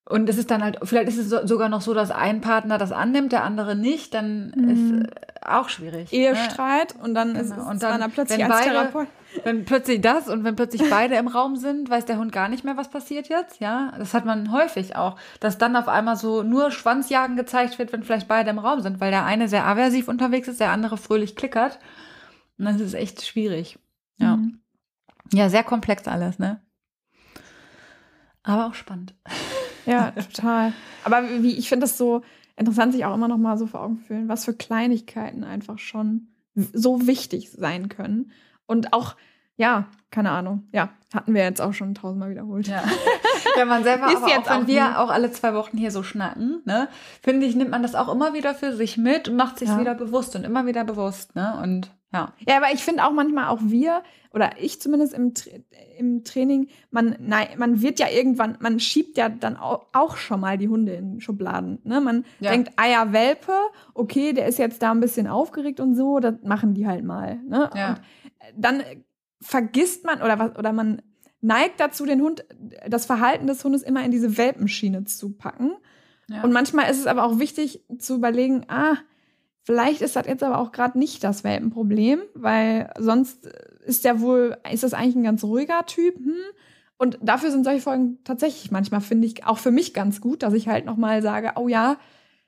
und es ist dann halt, vielleicht ist es sogar noch so, dass ein Partner das annimmt, der andere nicht, dann mhm. ist äh, auch schwierig. Ne? Ehestreit ne? und dann genau. ist es und dann, dann plötzlich wenn beide, Therapeut. Wenn plötzlich das und wenn plötzlich beide im Raum sind, weiß der Hund gar nicht mehr, was passiert jetzt. Ja, das hat man häufig auch, dass dann auf einmal so nur Schwanzjagen gezeigt wird, wenn vielleicht beide im Raum sind, weil der eine sehr aversiv unterwegs ist, der andere fröhlich klickert. Und dann ist es echt schwierig. Ja. Mhm. Ja, sehr komplex alles, ne? Aber auch spannend. Ja, total. Aber wie, ich finde das so interessant, sich auch immer noch mal so vor Augen fühlen, was für Kleinigkeiten einfach schon so wichtig sein können. Und auch, ja, keine Ahnung, ja, hatten wir jetzt auch schon tausendmal wiederholt. Ja, wenn man selber, ist aber jetzt auch, wenn wir auch alle zwei Wochen hier so schnacken, ne, finde ich, nimmt man das auch immer wieder für sich mit und macht sich ja. wieder bewusst und immer wieder bewusst, ne, und Ja. Ja, aber ich finde auch manchmal auch wir, oder ich zumindest im, Tra im Training, man, nein, man wird ja irgendwann, man schiebt ja dann auch, auch schon mal die Hunde in Schubladen. Ne? Man Ja. denkt, ah ja, Welpe, okay, der ist jetzt da ein bisschen aufgeregt und so, das machen die halt mal. Ne? Ja. Und dann vergisst man oder was, oder man neigt dazu, den Hund, das Verhalten des Hundes immer in diese Welpenschiene zu packen. Ja. Und manchmal ist es aber auch wichtig zu überlegen, ah, vielleicht ist das jetzt aber auch gerade nicht das Welpenproblem, weil sonst ist der wohl, ist das eigentlich ein ganz ruhiger Typ. Hm? Und dafür sind solche Folgen tatsächlich manchmal, finde ich, auch für mich ganz gut, dass ich halt nochmal sage, oh ja,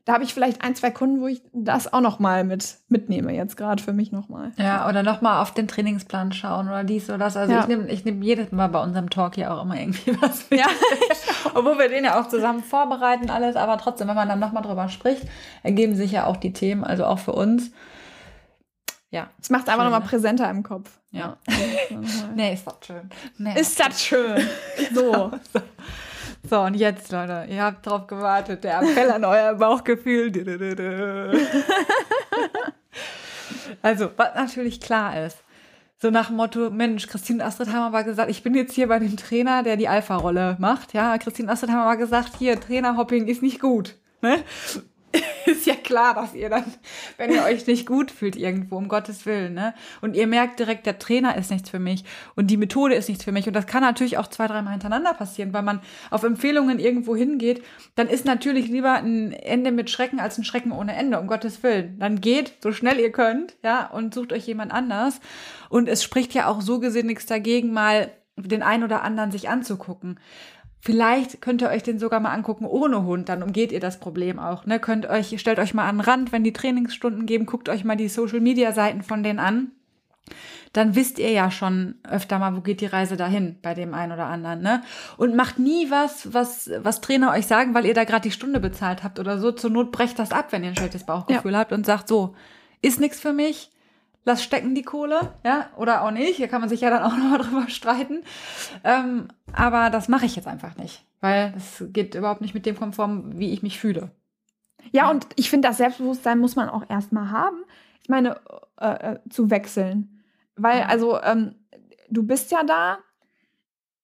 da habe ich vielleicht ein, zwei Kunden, wo ich das auch nochmal mit, mitnehme, jetzt gerade für mich nochmal. Ja, oder nochmal auf den Trainingsplan schauen oder dies oder das. Also Ja. ich nehme ich nehm jedes Mal bei unserem Talk hier auch immer irgendwie was mit. Ja. Obwohl wir den ja auch zusammen vorbereiten, alles, aber trotzdem, wenn man dann nochmal drüber spricht, ergeben sich ja auch die Themen, also auch für uns. Ja. Es macht einfach nochmal präsenter im Kopf. Ja. Nee, ist doch schön. Nee. Ist das schön. So. So, und jetzt, Leute, ihr habt drauf gewartet. Der Appell an euer Bauchgefühl. Also, was natürlich klar ist. So nach dem Motto, Mensch, Christine Astrid haben aber gesagt, ich bin jetzt hier bei dem Trainer, der die Alpha-Rolle macht. Ja, Christine Astrid haben aber gesagt, hier, Trainerhopping ist nicht gut. Ne? ist ja klar, dass ihr dann, wenn ihr euch nicht gut fühlt irgendwo, um Gottes Willen, ne? Und ihr merkt direkt, der Trainer ist nichts für mich und die Methode ist nichts für mich. Und das kann natürlich auch zwei, dreimal hintereinander passieren, weil man auf Empfehlungen irgendwo hingeht, dann ist natürlich lieber ein Ende mit Schrecken als ein Schrecken ohne Ende, um Gottes Willen. Dann geht so schnell ihr könnt, ja, und sucht euch jemand anders. Und es spricht ja auch so gesehen nichts dagegen, mal den einen oder anderen sich anzugucken. Vielleicht könnt ihr euch den sogar mal angucken ohne Hund, dann umgeht ihr das Problem auch. Ne? Könnt euch, stellt euch mal an den Rand, wenn die Trainingsstunden geben, guckt euch mal die Social Media Seiten von denen an. Dann wisst ihr ja schon öfter mal, wo geht die Reise dahin bei dem einen oder anderen, ne? Und macht nie was, was, was Trainer euch sagen, weil ihr da gerade die Stunde bezahlt habt oder so. Zur Not brecht das ab, wenn ihr ein schlechtes Bauchgefühl habt und sagt so, ist nichts für mich, lass stecken die Kohle, ja, oder auch nicht. Hier kann man sich ja dann auch nochmal drüber streiten. Ähm, aber das mache ich jetzt einfach nicht, weil es geht überhaupt nicht mit dem konform, wie ich mich fühle. Ja, und ich finde, das Selbstbewusstsein muss man auch erstmal haben. Ich meine, äh, äh, zu wechseln. Weil, also, ähm, du bist ja da.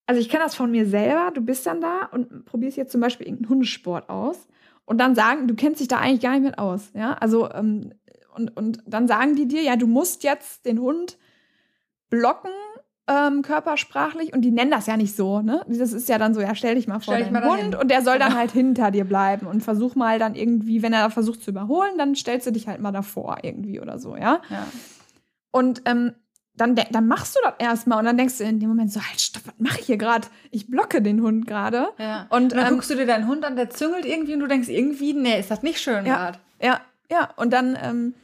Also, ich kenne das von mir selber. Du bist dann da und probierst jetzt zum Beispiel irgendeinen Hundesport aus. Und dann sagen, du kennst dich da eigentlich gar nicht mit aus. Ja, also, ähm, und, und dann sagen die dir, ja, du musst jetzt den Hund blocken, ähm, körpersprachlich. Und die nennen das ja nicht so, ne? Das ist ja dann so, ja, stell dich mal vor Stell dich deinen mal Hund und der soll dann Genau. halt hinter dir bleiben und versuch mal dann irgendwie, wenn er versucht zu überholen, dann stellst du dich halt mal davor irgendwie oder so, ja? Ja. Und ähm, dann, dann machst du das erstmal und dann denkst du in dem Moment so, halt, stopp, was mache ich hier gerade? Ich blocke den Hund gerade. Ja. Und, Und dann ähm, guckst du dir deinen Hund an, der züngelt irgendwie und du denkst irgendwie, nee, ist das nicht schön Ja. gerade. Ja, ja. Und dann, ähm,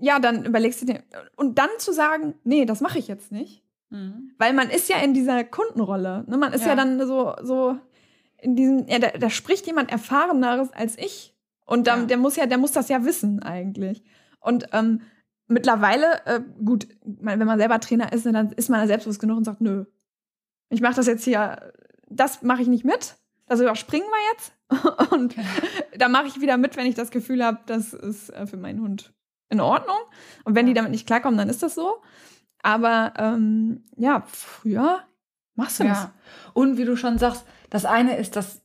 ja, dann überlegst du dir. Und dann zu sagen, nee, das mache ich jetzt nicht. Mhm. Weil man ist ja in dieser Kundenrolle. Ne? Man ist ja. Ja. dann so, so in diesem, ja, da, da spricht jemand Erfahreneres als ich. Und dann, Ja. der muss ja, der muss das ja wissen eigentlich. Und ähm, mittlerweile, äh, gut, wenn man selber Trainer ist, dann ist man selbstbewusst genug und sagt, nö, ich mache das jetzt hier, das mache ich nicht mit. Das überspringen wir jetzt. und da mache ich wieder mit, wenn ich das Gefühl habe, das ist äh, für meinen Hund in Ordnung. Und wenn die damit nicht klarkommen, dann ist das so. Aber ähm, ja, früher machst du das. Ja. Und wie du schon sagst, das eine ist das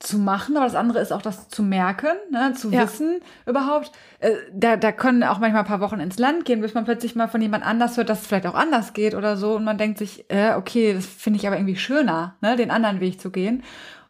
zu machen, aber das andere ist auch das zu merken, ne, zu Ja. wissen überhaupt. Äh, da, da können auch manchmal ein paar Wochen ins Land gehen, bis man plötzlich mal von jemand anders hört, dass es vielleicht auch anders geht oder so. Und man denkt sich, äh, okay, das finde ich aber irgendwie schöner, ne, den anderen Weg zu gehen.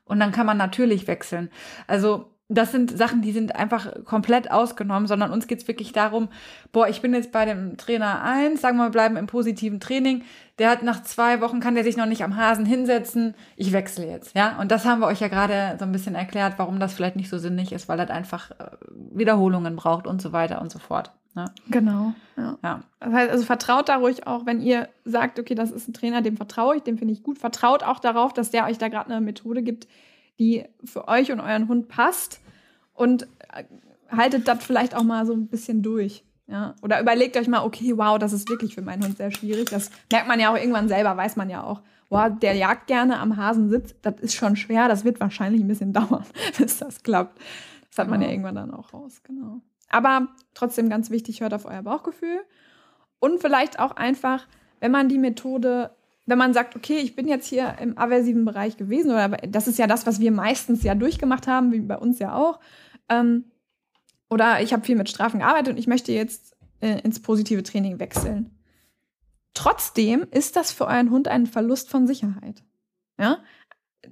Und dann kann man natürlich wechseln. Also das sind Sachen, die sind einfach komplett ausgenommen, sondern uns geht's wirklich darum, boah, ich bin jetzt bei dem Trainer 1, sagen wir, wir bleiben im positiven Training, der hat nach zwei Wochen, kann der sich noch nicht am Hasen hinsetzen, ich wechsle jetzt, ja. Und das haben wir euch ja gerade so ein bisschen erklärt, warum das vielleicht nicht so sinnig ist, weil das einfach äh, Wiederholungen braucht und so weiter und so fort. Ne? Genau. Ja. Ja. Das heißt, also vertraut da ruhig auch, wenn ihr sagt, okay, das ist ein Trainer, dem vertraue ich, dem finde ich gut. Vertraut auch darauf, dass der euch da gerade eine Methode gibt, die für euch und euren Hund passt. Und äh, haltet das vielleicht auch mal so ein bisschen durch. Ja? Oder überlegt euch mal, okay, wow, das ist wirklich für meinen Hund sehr schwierig. Das merkt man ja auch irgendwann selber, weiß man ja auch. Wow, der jagt gerne am Hasensitz. Das ist schon schwer. Das wird wahrscheinlich ein bisschen dauern, bis das klappt. Das hat man ja Genau. irgendwann dann auch raus, genau. Aber trotzdem ganz wichtig, hört auf euer Bauchgefühl. Und vielleicht auch einfach, wenn man die Methode, wenn man sagt, okay, ich bin jetzt hier im aversiven Bereich gewesen, oder das ist ja das, was wir meistens ja durchgemacht haben, wie bei uns ja auch. Ähm, oder ich habe viel mit Strafen gearbeitet und ich möchte jetzt äh, ins positive Training wechseln. Trotzdem ist das für euren Hund ein Verlust von Sicherheit. Ja?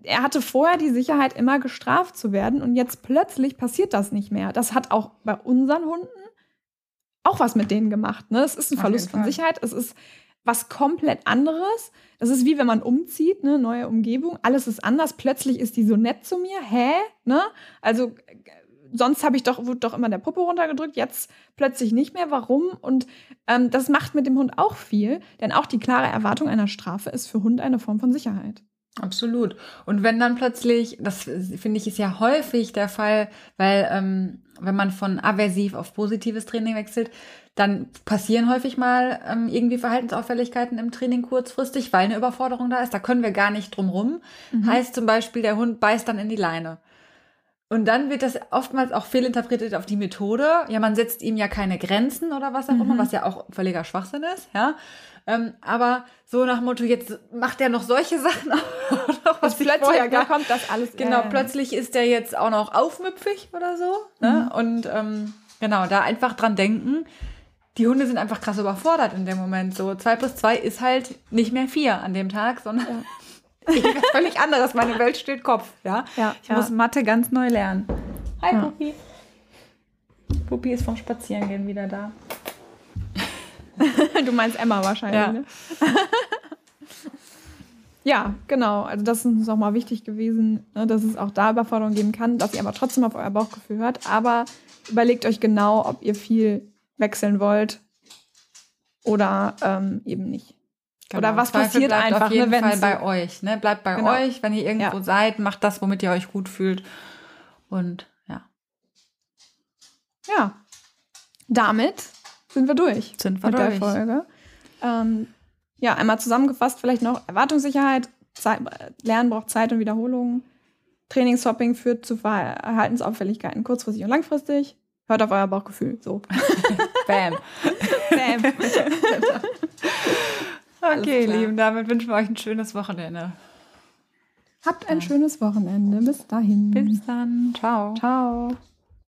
Er hatte vorher die Sicherheit, immer gestraft zu werden und jetzt plötzlich passiert das nicht mehr. Das hat auch bei unseren Hunden auch was mit denen gemacht. Ne? Es ist ein Verlust von Sicherheit. Es ist was komplett anderes. Das ist wie wenn man umzieht, ne, neue Umgebung, alles ist anders. Plötzlich ist die so nett zu mir. Hä? Ne? Also sonst habe ich doch, wurde doch immer der Popo runtergedrückt, jetzt plötzlich nicht mehr. Warum? Und ähm, das macht mit dem Hund auch viel, denn auch die klare Erwartung einer Strafe ist für Hund eine Form von Sicherheit. Absolut. Und wenn dann plötzlich, das finde ich ist ja häufig der Fall, weil ähm, wenn man von aversiv auf positives Training wechselt, dann passieren häufig mal ähm, irgendwie Verhaltensauffälligkeiten im Training kurzfristig, weil eine Überforderung da ist. Da können wir gar nicht drum rum. Mhm. Heißt zum Beispiel, der Hund beißt dann in die Leine. Und dann wird das oftmals auch fehlinterpretiert auf die Methode. Ja, man setzt ihm ja keine Grenzen oder was auch mhm. immer, was ja auch völliger Schwachsinn ist, ja. Ähm, aber so nach Motto, jetzt macht er noch solche Sachen auch was plötzlich ja, kommt das alles. Genau, äh, plötzlich ist er jetzt auch noch aufmüpfig oder so. Ne? Mhm. Und ähm, genau, da einfach dran denken. Die Hunde sind einfach krass überfordert in dem Moment. So zwei plus zwei ist halt nicht mehr vier an dem Tag, sondern ja was völlig anderes. Meine Welt steht Kopf. Ja, ja ich ja. muss Mathe ganz neu lernen. Hi, ja. Puppi. Puppi ist vom Spazierengehen wieder da. du meinst Emma wahrscheinlich. Ja. Ne? ja, genau. Also das ist uns auch mal wichtig gewesen, ne, dass es auch da Überforderungen geben kann, dass ihr aber trotzdem auf euer Bauchgefühl hört. Aber überlegt euch genau, ob ihr viel wechseln wollt oder ähm, eben nicht. Genau. Oder was Zweifel passiert einfach, auf jeden ne, Fall bei euch. Ne? Bleibt bei genau. euch, wenn ihr irgendwo ja. seid, macht das, womit ihr euch gut fühlt. Und ja. Ja. Damit sind wir durch. Sind wir mit durch. der Folge. Ähm, ja, einmal zusammengefasst vielleicht noch Erwartungssicherheit. Zeit, Lernen braucht Zeit und Wiederholungen. Trainingshopping führt zu Verhaltensauffälligkeiten kurzfristig und langfristig. Hört auf euer Bauchgefühl. So. Bam. Bam. Okay, ihr Lieben, damit wünschen wir euch ein schönes Wochenende. Habt ein schönes Wochenende. Bis dahin. Bis dann. Ciao. Ciao.